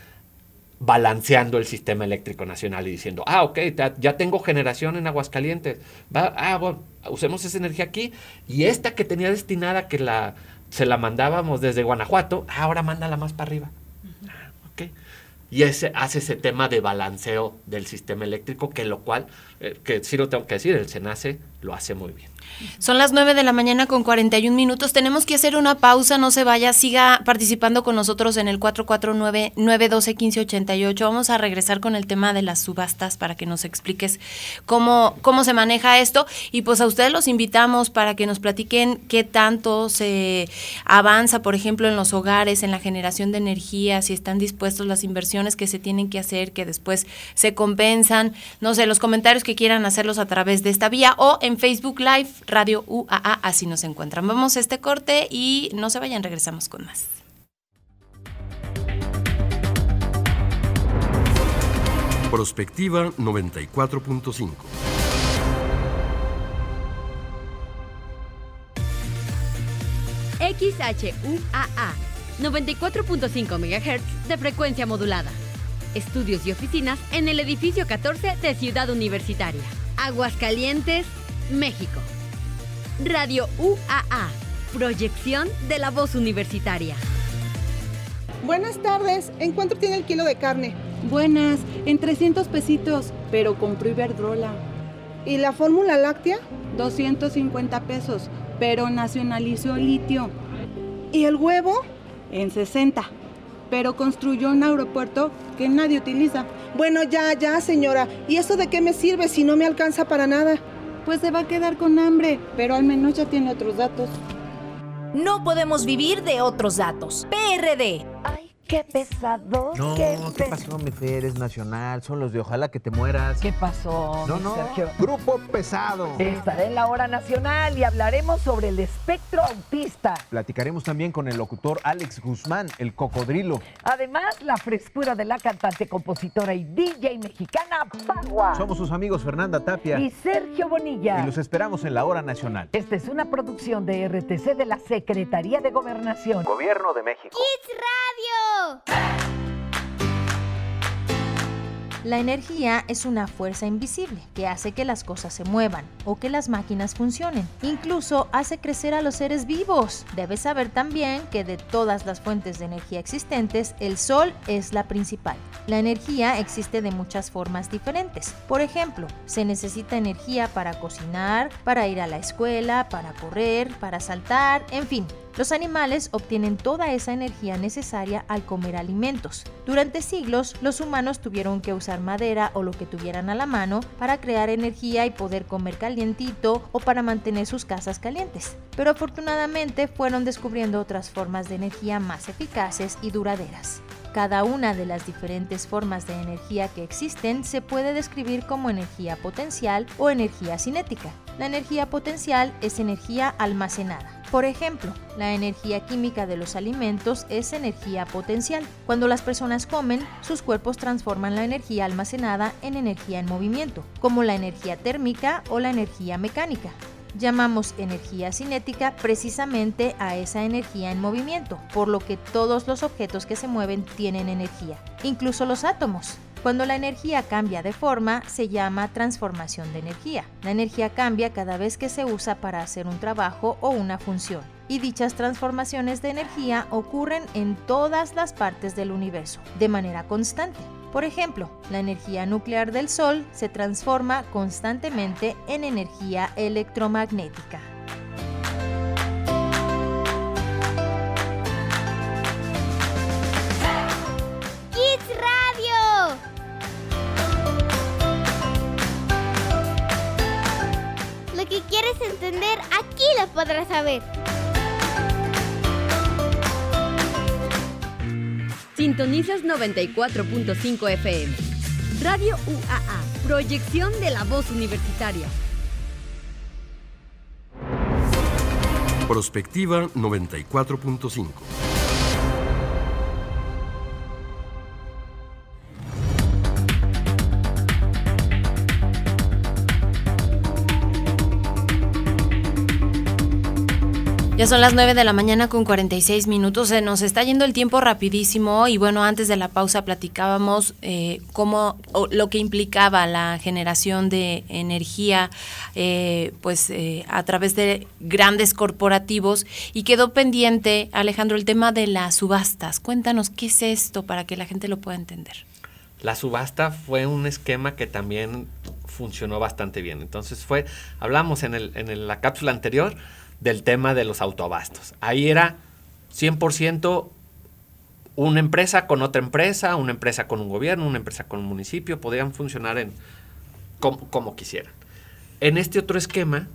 Speaker 8: balanceando el sistema eléctrico nacional y diciendo, ah, ok, ya tengo generación en Aguascalientes, va, ah, bueno, usemos esa energía aquí y esta que tenía destinada que la, se la mandábamos desde Guanajuato, ahora mándala más para arriba. Y ese hace ese tema de balanceo del sistema eléctrico, que lo cual, eh, que sí lo tengo que decir, el SENACE lo hace muy bien.
Speaker 1: Son las 9 de la mañana con 41 minutos. Tenemos que hacer una pausa, no se vaya, siga participando con nosotros en el 449-912-1588. Vamos a regresar con el tema de las subastas para que nos expliques cómo, cómo se maneja esto. Y pues a ustedes los invitamos para que nos platiquen qué tanto se avanza, por ejemplo, en los hogares, en la generación de energía, si están dispuestos las inversiones que se tienen que hacer, que después se compensan. No sé, los comentarios que quieran hacerlos a través de esta vía o en Facebook Live Radio UAA, así nos encuentran. Vamos a este corte y no se vayan, regresamos con más.
Speaker 9: Prospectiva 94.5.
Speaker 10: XHUAA 94.5 MHz de frecuencia modulada. Estudios y oficinas en el edificio 14 de Ciudad Universitaria. Aguascalientes, México. Radio UAA, proyección de la voz universitaria.
Speaker 11: Buenas tardes, ¿en cuánto tiene el kilo de carne?
Speaker 12: Buenas, en 300 pesitos, pero compré Iberdrola.
Speaker 11: ¿Y la fórmula láctea?
Speaker 12: 250 pesos, pero nacionalizó litio.
Speaker 11: ¿Y el huevo?
Speaker 12: En 60, pero construyó un aeropuerto que nadie utiliza.
Speaker 11: Bueno, ya, ya, señora. ¿Y eso de qué me sirve si no me alcanza para nada?
Speaker 12: Pues se va a quedar con hambre, pero al menos ya tiene otros datos.
Speaker 13: No podemos vivir de otros datos. PRD.
Speaker 14: Qué pesado.
Speaker 15: No, ¿qué, pasó, mi Fer? Es nacional. Son los de ojalá que te mueras.
Speaker 14: ¿Qué pasó,
Speaker 15: no, no. Grupo pesado.
Speaker 14: Estaré en la hora nacional y hablaremos sobre el espectro autista.
Speaker 15: Platicaremos también con el locutor Alex Guzmán, el cocodrilo.
Speaker 14: Además, la frescura de la cantante, compositora y DJ mexicana Pagua.
Speaker 15: Somos sus amigos Fernanda Tapia
Speaker 14: y Sergio Bonilla.
Speaker 15: Y los esperamos en la hora nacional.
Speaker 14: Esta es una producción de RTC de la Secretaría de Gobernación.
Speaker 15: Gobierno de México.
Speaker 13: Kids Radio. La energía es una fuerza invisible que hace que las cosas se muevan o que las máquinas funcionen. Incluso hace crecer a los seres vivos. Debes saber también que de todas las fuentes de energía existentes, el sol es la principal. La energía existe de muchas formas diferentes. Por ejemplo, se necesita energía para cocinar, para ir a la escuela, para correr, para saltar, en fin. Los animales obtienen toda esa energía necesaria al comer alimentos. Durante siglos, los humanos tuvieron que usar madera o lo que tuvieran a la mano para crear energía y poder comer calientito o para mantener sus casas calientes. Pero afortunadamente fueron descubriendo otras formas de energía más eficaces y duraderas. Cada una de las diferentes formas de energía que existen se puede describir como energía potencial o energía cinética. La energía potencial es energía almacenada. Por ejemplo, la energía química de los alimentos es energía potencial. Cuando las personas comen, sus cuerpos transforman la energía almacenada en energía en movimiento, como la energía térmica o la energía mecánica. Llamamos energía cinética precisamente a esa energía en movimiento, por lo que todos los objetos que se mueven tienen energía, incluso los átomos. Cuando la energía cambia de forma, se llama transformación de energía. La energía cambia cada vez que se usa para hacer un trabajo o una función, y dichas transformaciones de energía ocurren en todas las partes del universo, de manera constante. Por ejemplo, la energía nuclear del Sol se transforma constantemente en energía electromagnética.
Speaker 16: Quieres entender, aquí lo podrás saber.
Speaker 10: Sintonizas 94.5 FM. Radio UAA, proyección de la voz universitaria.
Speaker 9: Prospectiva 94.5.
Speaker 1: Ya son las 9 de la mañana con 46 minutos. Se nos está yendo el tiempo rapidísimo y bueno, antes de la pausa platicábamos eh, cómo lo que implicaba la generación de energía eh, pues eh, a través de grandes corporativos y quedó pendiente, Alejandro, el tema de las subastas. Cuéntanos qué es esto para que la gente lo pueda entender.
Speaker 8: La subasta fue un esquema que también funcionó bastante bien. Entonces fue, hablamos en, el, en la cápsula anterior, del tema de los autoabastos. Ahí era 100% una empresa con otra empresa, una empresa con un gobierno, una empresa con un municipio, podían funcionar en como, quisieran. En este otro esquema,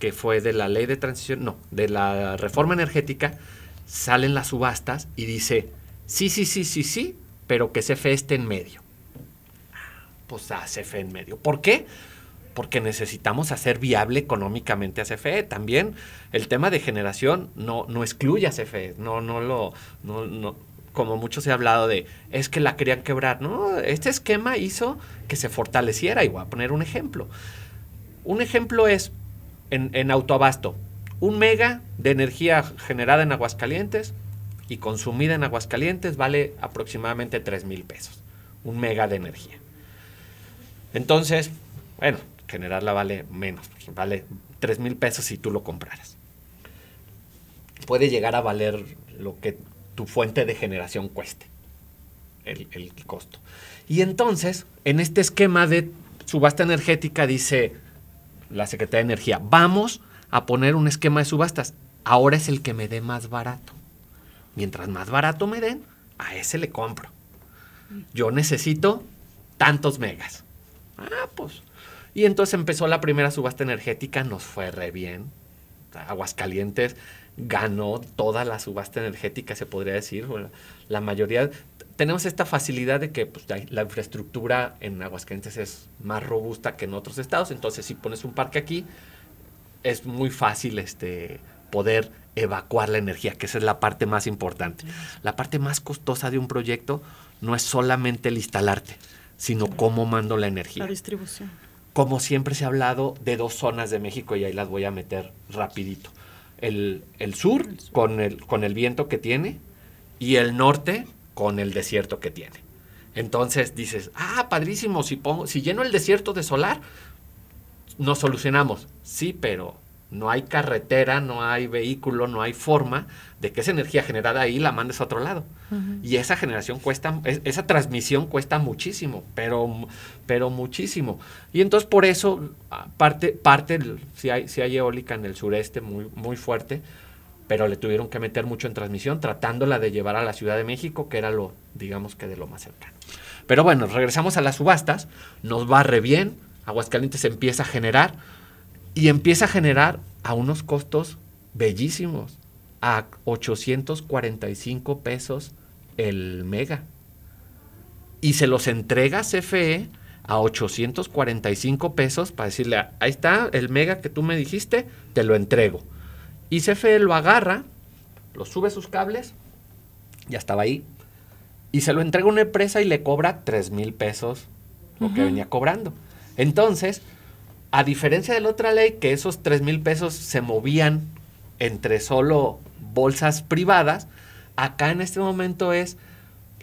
Speaker 8: que fue de la ley de transición, no, de la reforma energética, salen las subastas y dice, sí, sí, sí, sí, sí, pero que CFE esté en medio. Pues a CFE en medio. ¿Por qué? Porque necesitamos hacer viable económicamente a CFE. También el tema de generación no, no excluye a CFE, no, no lo, no, no, como mucho se ha hablado de, es que la querían quebrar. No, este esquema hizo que se fortaleciera y voy a poner un ejemplo. Un ejemplo es en, en autoabasto, un mega de energía generada en Aguascalientes y consumida en Aguascalientes vale aproximadamente 3 mil pesos. Un mega de energía. Entonces, bueno, generarla vale menos, vale 3 mil pesos si tú lo compraras. Puede llegar a valer lo que tu fuente de generación cueste, el, el costo. Y entonces, en este esquema de subasta energética, dice la Secretaría de Energía, vamos a poner un esquema de subastas. Ahora es el que me dé más barato. Mientras más barato me den, a ese le compro. Yo necesito tantos megas. Ah, pues y entonces empezó la primera subasta energética, nos fue re bien. Aguascalientes ganó toda la subasta energética, se podría decir. La mayoría, tenemos esta facilidad de que pues, la infraestructura en Aguascalientes es más robusta que en otros estados. Entonces, si pones un parque aquí, es muy fácil este, poder evacuar la energía, que esa es la parte más importante. La parte más costosa de un proyecto no es solamente el instalarte, sino cómo mando la energía.
Speaker 2: La distribución
Speaker 8: como siempre se ha hablado de dos zonas de México y ahí las voy a meter rapidito. El, sur, Con, el, con el viento que tiene y el norte con el desierto que tiene. Entonces dices, ah, padrísimo, si, pongo, si lleno el desierto de solar, nos solucionamos. Sí, pero no hay carretera, no hay vehículo, no hay forma de que esa energía generada ahí la mandes a otro lado. Y esa generación cuesta, esa transmisión cuesta muchísimo, pero, pero muchísimo. Y entonces por eso, parte, parte si, hay, si hay eólica en el sureste muy, muy fuerte, pero le tuvieron que meter mucho en transmisión, tratándola de llevar a la Ciudad de México, que era lo, digamos que de lo más cercano. Pero bueno, regresamos a las subastas, nos va re bien, Aguascalientes empieza a generar y empieza a generar a unos costos bellísimos, a 845 pesos el mega. Y se los entrega CFE a 845 pesos para decirle, ahí está el mega que tú me dijiste, te lo entrego. Y CFE lo agarra, lo sube sus cables, ya estaba ahí, y se lo entrega a una empresa y le cobra 3 mil pesos lo que venía cobrando. Entonces, a diferencia de la otra ley, que esos 3 mil pesos se movían entre solo bolsas privadas, acá en este momento es,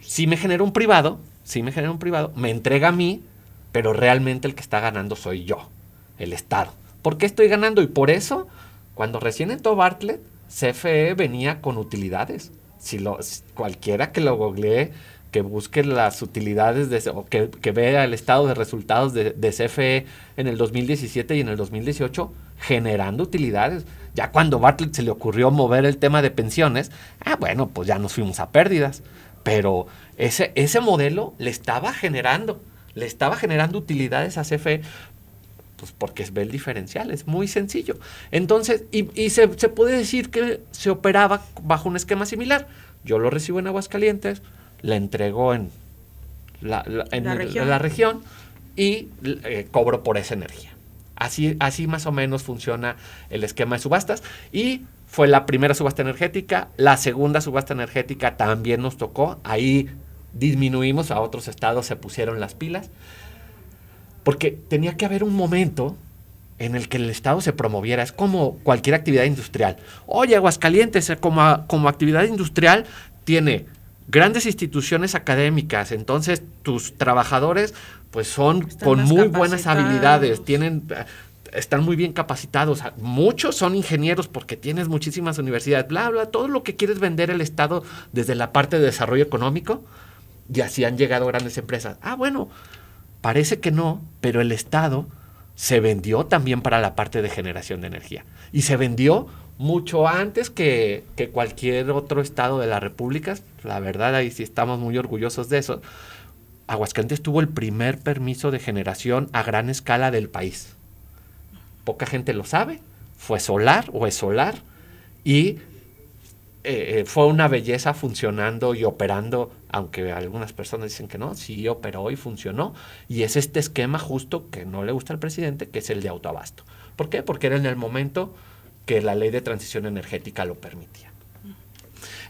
Speaker 8: si me genera un privado, si me genera un privado, me entrega a mí, pero realmente el que está ganando soy yo, el Estado. ¿Por qué estoy ganando? Y por eso, cuando recién entró Bartlett, CFE venía con utilidades. Si lo, cualquiera que lo googlee, que busque las utilidades de, o que, vea el estado de resultados de, CFE en el 2017 y en el 2018 generando utilidades. Ya cuando Bartlett se le ocurrió mover el tema de pensiones, ah, bueno, pues ya nos fuimos a pérdidas. Pero ese, ese modelo le estaba generando, le estaba generando utilidades a CFE, pues porque ve el diferencial, es muy sencillo. Entonces, y, y se, se puede decir que se operaba bajo un esquema similar. Yo lo recibo en Aguascalientes, la entregó en la, en la, región. la región. y eh, cobro por esa energía. Así, así más o menos funciona el esquema de subastas. Y fue la primera subasta energética. La segunda subasta energética también nos tocó. Ahí disminuimos, a otros estados se pusieron las pilas. Porque tenía que haber un momento en el que el Estado se promoviera. Es como cualquier actividad industrial. Oye, Aguascalientes, eh, como, como actividad industrial, tiene grandes instituciones académicas, entonces tus trabajadores pues son con muy buenas habilidades, tienen están muy bien capacitados, muchos son ingenieros porque tienes muchísimas universidades, bla bla, todo lo que quieres vender el Estado desde la parte de desarrollo económico y así han llegado grandes empresas. Ah, bueno, parece que no, pero el Estado se vendió también para la parte de generación de energía y se vendió mucho antes que, cualquier otro estado de la República. La verdad, ahí sí estamos muy orgullosos de eso. Aguascalientes tuvo el primer permiso de generación a gran escala del país. Poca gente lo sabe. Fue solar o es solar. Y eh, eh, fue una belleza funcionando y operando, aunque algunas personas dicen que no, sí operó y funcionó. Y es este esquema justo que no le gusta al presidente, que es el de autoabasto. ¿Por qué? Porque era en el momento que la ley de transición energética lo permitía.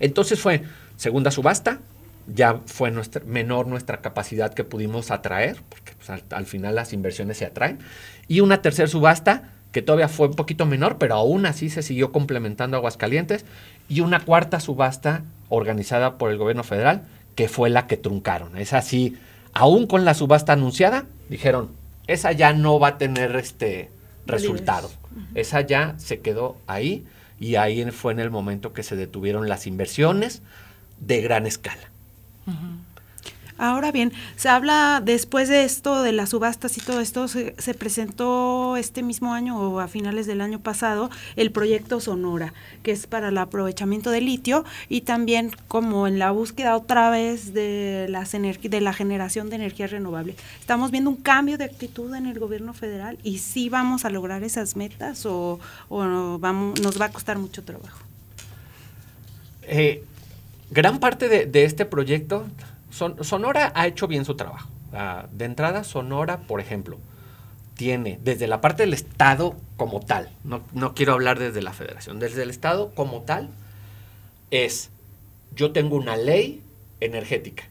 Speaker 8: Entonces fue segunda subasta, ya fue nuestra, menor nuestra capacidad que pudimos atraer, porque pues, al, final las inversiones se atraen, y una tercera subasta que todavía fue un poquito menor, pero aún así se siguió complementando Aguascalientes, y una cuarta subasta organizada por el gobierno federal, que fue la que truncaron. Es así, aún con la subasta anunciada, dijeron, esa ya no va a tener este resultado. Esa ya se quedó ahí y ahí fue en el momento que se detuvieron las inversiones de gran escala.
Speaker 2: Ahora bien, se habla después de esto, de las subastas y todo esto, se, presentó este mismo año o a finales del año pasado el proyecto Sonora, que es para el aprovechamiento de litio y también como en la búsqueda otra vez de, las de la generación de energía renovable. Estamos viendo un cambio de actitud en el gobierno federal y sí vamos a lograr esas metas o, vamos, nos va a costar mucho trabajo.
Speaker 8: Eh, gran parte de este proyecto Sonora ha hecho bien su trabajo. De entrada, Sonora, por ejemplo, tiene desde la parte del Estado como tal, no, quiero hablar desde la federación, desde el Estado como tal, es, yo tengo una ley energética.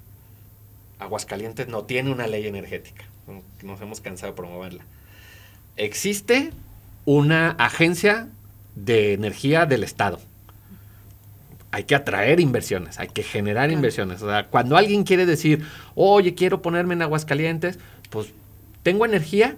Speaker 8: Aguascalientes no tiene una ley energética, nos hemos cansado de promoverla. Existe una agencia de energía del Estado hay que atraer inversiones, hay que generar inversiones. O sea, cuando alguien quiere decir, oye, quiero ponerme en Aguascalientes, pues tengo energía,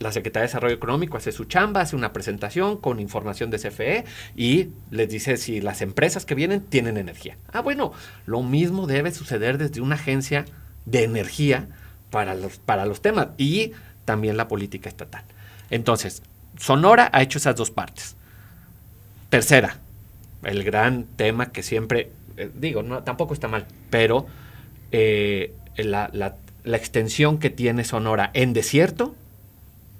Speaker 8: la Secretaría de Desarrollo Económico hace su chamba, hace una presentación con información de CFE y les dice si las empresas que vienen tienen energía. Ah, bueno, lo mismo debe suceder desde una agencia de energía para los, para los temas y también la política estatal. Entonces, Sonora ha hecho esas dos partes. Tercera, el gran tema que siempre, eh, digo, no, tampoco está mal, pero eh, la, la, la extensión que tiene Sonora en desierto,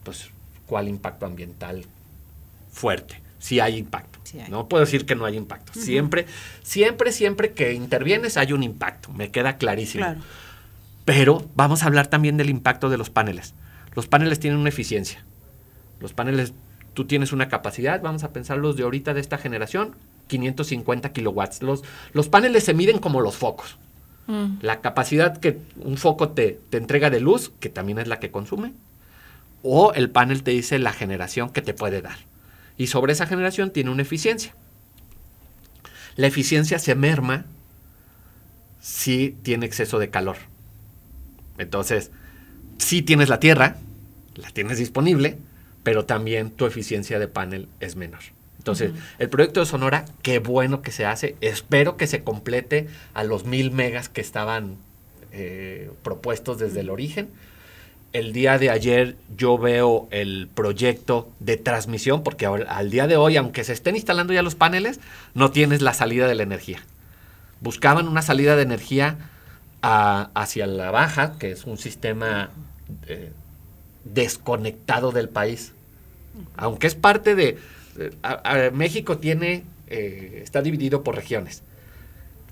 Speaker 8: pues, ¿cuál impacto ambiental fuerte? Sí hay impacto. No puedo decir que no hay impacto. Siempre, siempre, siempre que intervienes hay un impacto. Me queda clarísimo. Pero vamos a hablar también del impacto de los paneles. Los paneles tienen una eficiencia. Los paneles, tú tienes una capacidad, vamos a pensar los de ahorita de esta generación, 550 kilowatts. Los, los paneles se miden como los focos. Mm. La capacidad que un foco te, te entrega de luz, que también es la que consume, o el panel te dice la generación que te puede dar y sobre esa generación tiene una eficiencia. La eficiencia se merma si tiene exceso de calor. Entonces, si tienes la tierra, la tienes disponible, pero también tu eficiencia de panel es menor. Entonces, el proyecto de Sonora, qué bueno que se hace. Espero que se complete a los mil megas que estaban eh, propuestos desde el origen el día de ayer yo veo el proyecto de transmisión, porque al día de hoy, aunque se estén instalando ya los paneles, no tienes la salida de la energía. Buscaban una salida de energía hacia la baja, que es un sistema eh, desconectado del país. Aunque es parte de... México tiene, eh, está dividido por regiones.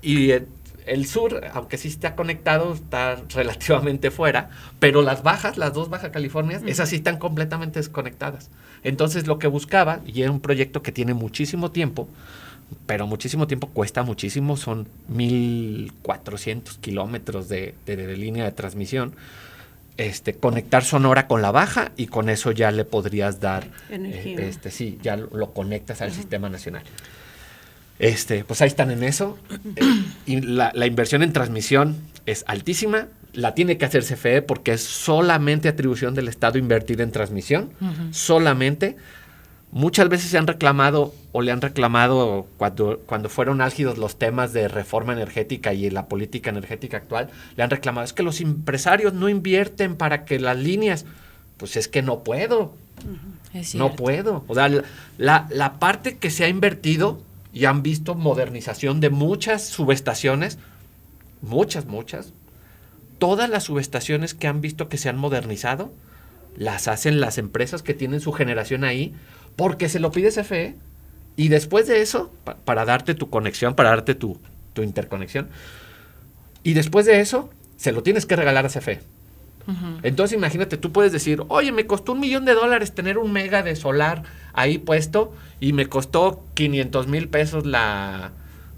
Speaker 8: Y eh, el sur, aunque sí está conectado, está relativamente fuera, pero las bajas, las dos Baja Californias, esas sí están completamente desconectadas. Entonces lo que buscaba, y era un proyecto que tiene muchísimo tiempo, pero muchísimo tiempo cuesta muchísimo, son 1.400 kilómetros de, línea de transmisión, este, conectar Sonora con la baja y con eso ya le podrías dar, eh, este, sí, ya lo, conectas al sistema nacional. Este, pues ahí están en eso. y la, inversión en transmisión es altísima. La tiene que hacer CFE porque es solamente atribución del Estado invertir en transmisión. Solamente. Muchas veces se han reclamado o le han reclamado cuando, cuando fueron álgidos los temas de reforma energética y la política energética actual, le han reclamado, es que los empresarios no invierten para que las líneas, pues es que no puedo, no puedo. O sea, la, la parte que se ha invertido y han visto modernización de muchas subestaciones, muchas, muchas. Todas las subestaciones que han visto que se han modernizado, las hacen las empresas que tienen su generación ahí, porque se lo pide CFE. Y después de eso, para darte tu conexión, para darte tu, tu interconexión, y después de eso, se lo tienes que regalar a CFE. Entonces imagínate, tú puedes decir, oye, me costó un millón de dólares tener un mega de solar ahí puesto y me costó 500 mil pesos la...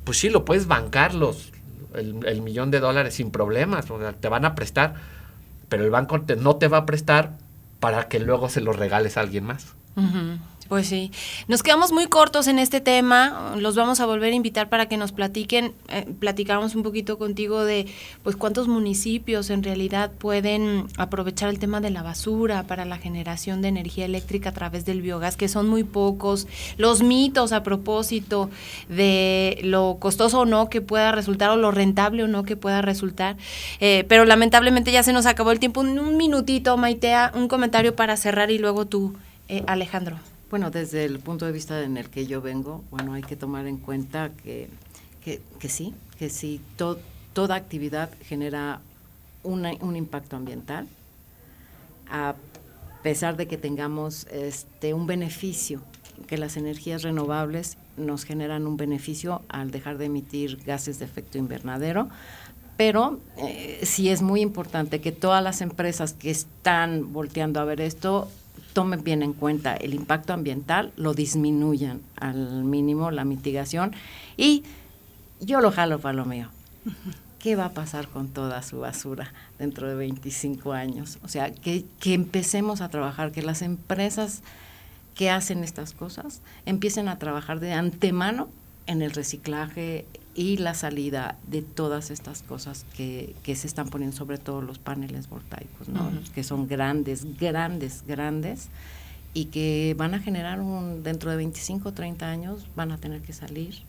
Speaker 8: Pues sí, lo puedes bancar los, el, millón de dólares sin problemas, o sea, te van a prestar, pero el banco no te va a prestar para que luego se lo regales a alguien más.
Speaker 1: Pues sí, nos quedamos muy cortos en este tema, los vamos a volver a invitar para que nos platiquen, eh, platicamos un poquito contigo de pues cuántos municipios en realidad pueden aprovechar el tema de la basura para la generación de energía eléctrica a través del biogás, que son muy pocos, los mitos a propósito de lo costoso o no que pueda resultar o lo rentable o no que pueda resultar, eh, pero lamentablemente ya se nos acabó el tiempo, un, minutito, Maitea, un comentario para cerrar y luego tú, eh, Alejandro.
Speaker 7: Bueno, desde el punto de vista en el que yo vengo, bueno, hay que tomar en cuenta que, que, sí, que sí, toda actividad genera un impacto ambiental, a pesar de que tengamos este, un beneficio, que las energías renovables nos generan un beneficio al dejar de emitir gases de efecto invernadero, pero eh, sí es muy importante que todas las empresas que están volteando a ver esto tomen bien en cuenta el impacto ambiental, lo disminuyan al mínimo la mitigación y yo lo jalo para lo mío. ¿Qué va a pasar con toda su basura dentro de 25 años? O sea, que, que empecemos a trabajar, que las empresas que hacen estas cosas empiecen a trabajar de antemano en el reciclaje, y la salida de todas estas cosas que, que se están poniendo sobre todo los paneles voltaicos, ¿no? que son grandes, grandes, grandes y que van a generar un, dentro de 25 o 30 años van a tener que salir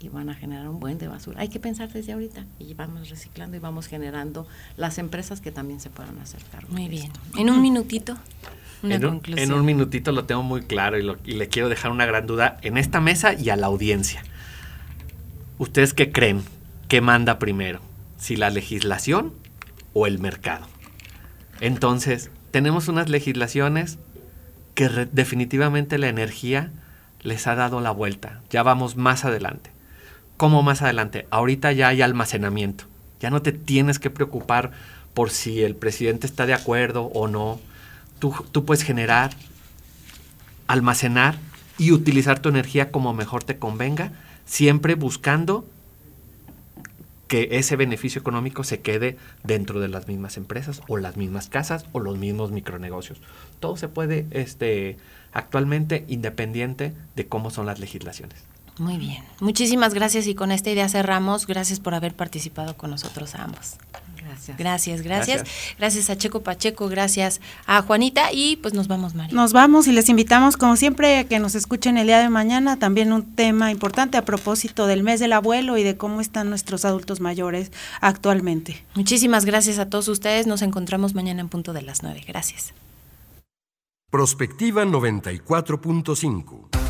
Speaker 7: y van a generar un buen de basura. Hay que pensar desde ahorita y vamos reciclando y vamos generando las empresas que también se puedan acercar.
Speaker 1: Muy bien. En un minutito.
Speaker 8: en, un, en un minutito lo tengo muy claro y, y le quiero dejar una gran duda en esta mesa y a la audiencia ¿Ustedes qué creen? ¿Qué manda primero? ¿Si la legislación o el mercado? Entonces, tenemos unas legislaciones que definitivamente la energía les ha dado la vuelta. Ya vamos más adelante. ¿Cómo más adelante? Ahorita ya hay almacenamiento. Ya no te tienes que preocupar por si el presidente está de acuerdo o no. Tú, tú puedes generar, almacenar y utilizar tu energía como mejor te convenga, siempre buscando que ese beneficio económico se quede dentro de las mismas empresas o las mismas casas o los mismos micronegocios. Todo se puede este, actualmente independiente de cómo son las legislaciones.
Speaker 1: Muy bien. Muchísimas gracias y con esta idea cerramos. Gracias por haber participado con nosotros ambos. Gracias. Gracias, gracias. Gracias a Checo Pacheco, gracias a Juanita y pues nos vamos, María.
Speaker 2: Nos vamos y les invitamos como siempre a que nos escuchen el día de mañana. También un tema importante a propósito del mes del abuelo y de cómo están nuestros adultos mayores actualmente.
Speaker 1: Muchísimas gracias a todos ustedes. Nos encontramos mañana en punto de las 9. Gracias.
Speaker 9: Prospectiva 94.5